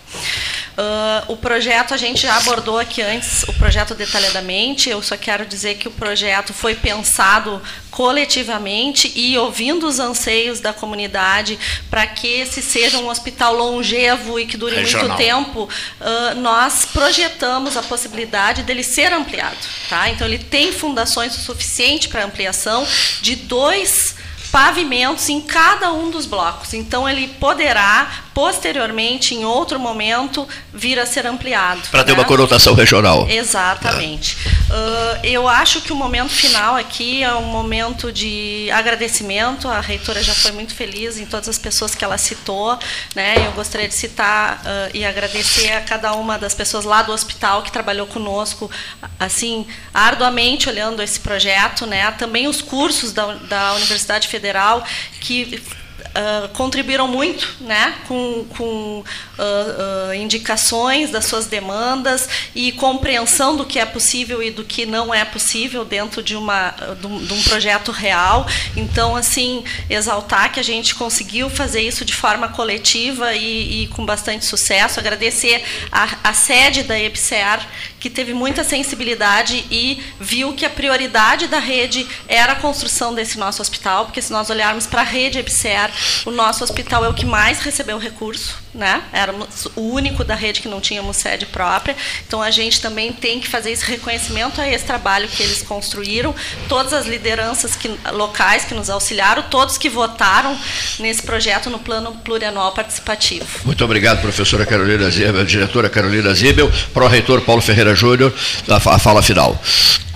Uh, o projeto a gente já abordou aqui antes, o projeto detalhadamente. Eu só quero dizer que o projeto foi pensado coletivamente e ouvindo os anseios da comunidade para que esse seja um hospital longevo e que dure Regional. muito tempo, uh, nós projetamos a possibilidade dele ser ampliado. Tá? Então, ele tem fundações o suficiente para ampliação de dois pavimentos em cada um dos blocos. Então, ele poderá, posteriormente, em outro momento, vir a ser ampliado. Para né? ter uma conotação regional. Exatamente. Uh, eu acho que o momento final aqui é um momento de agradecimento. A reitora já foi muito feliz em todas as pessoas que ela citou. Né? Eu gostaria de citar uh, e agradecer a cada uma das pessoas lá do hospital que trabalhou conosco, assim, arduamente olhando esse projeto. Né? Também os cursos da, da Universidade Federal que uh, contribuíram muito né, com, com uh, uh, indicações das suas demandas e compreensão do que é possível e do que não é possível dentro de, uma, de um, projeto real. Então, assim, exaltar que a gente conseguiu fazer isso de forma coletiva e, e com bastante sucesso. Agradecer a, a sede da EPCER, que teve muita sensibilidade e viu que a prioridade da rede era a construção desse nosso hospital, porque se nós olharmos para a rede EPCER, o nosso hospital é o que mais recebeu recurso, né? Éramos o único da rede que não tínhamos sede própria. Então a gente também tem que fazer esse reconhecimento a esse trabalho que eles construíram, todas as lideranças que, locais que nos auxiliaram, todos que votaram nesse projeto no plano plurianual participativo. Muito obrigado, professora Carolina Zibel, diretora Carolina Zibel, pró-reitor Paulo Ferreira Júnior, a fala final.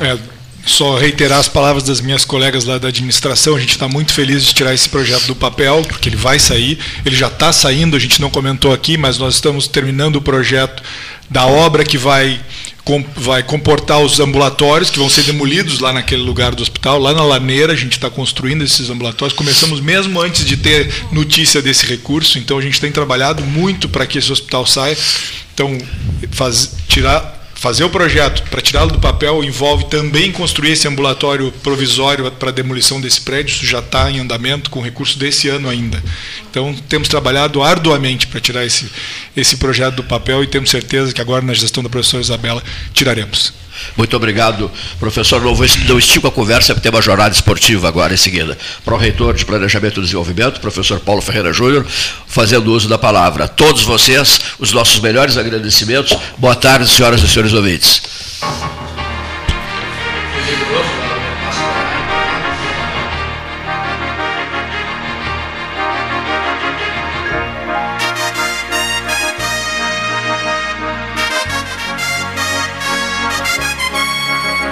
É, só reiterar as palavras das minhas colegas lá da administração, a gente está muito feliz de tirar esse projeto do papel, porque ele vai sair, ele já está saindo, a gente não comentou aqui, mas nós estamos terminando o projeto da obra que vai, com, vai comportar os ambulatórios, que vão ser demolidos lá naquele lugar do hospital, lá na Laneira, a gente está construindo esses ambulatórios, começamos mesmo antes de ter notícia desse recurso, então a gente tem trabalhado muito para que esse hospital saia, então faz, tirar Fazer o projeto para tirá-lo do papel envolve também construir esse ambulatório provisório para a demolição desse prédio. Isso já está em andamento com recurso desse ano ainda. Então, temos trabalhado arduamente para tirar esse, esse projeto do papel e temos certeza que agora, na gestão da professora Isabela, tiraremos. Muito obrigado, professor. Não estico a conversa, porque tem uma jornada esportiva agora em seguida. Pró-reitor de Planejamento e Desenvolvimento, professor Paulo Ferreira Júnior, fazendo uso da palavra. Todos vocês, os nossos melhores agradecimentos. Boa tarde, senhoras e senhores ouvintes.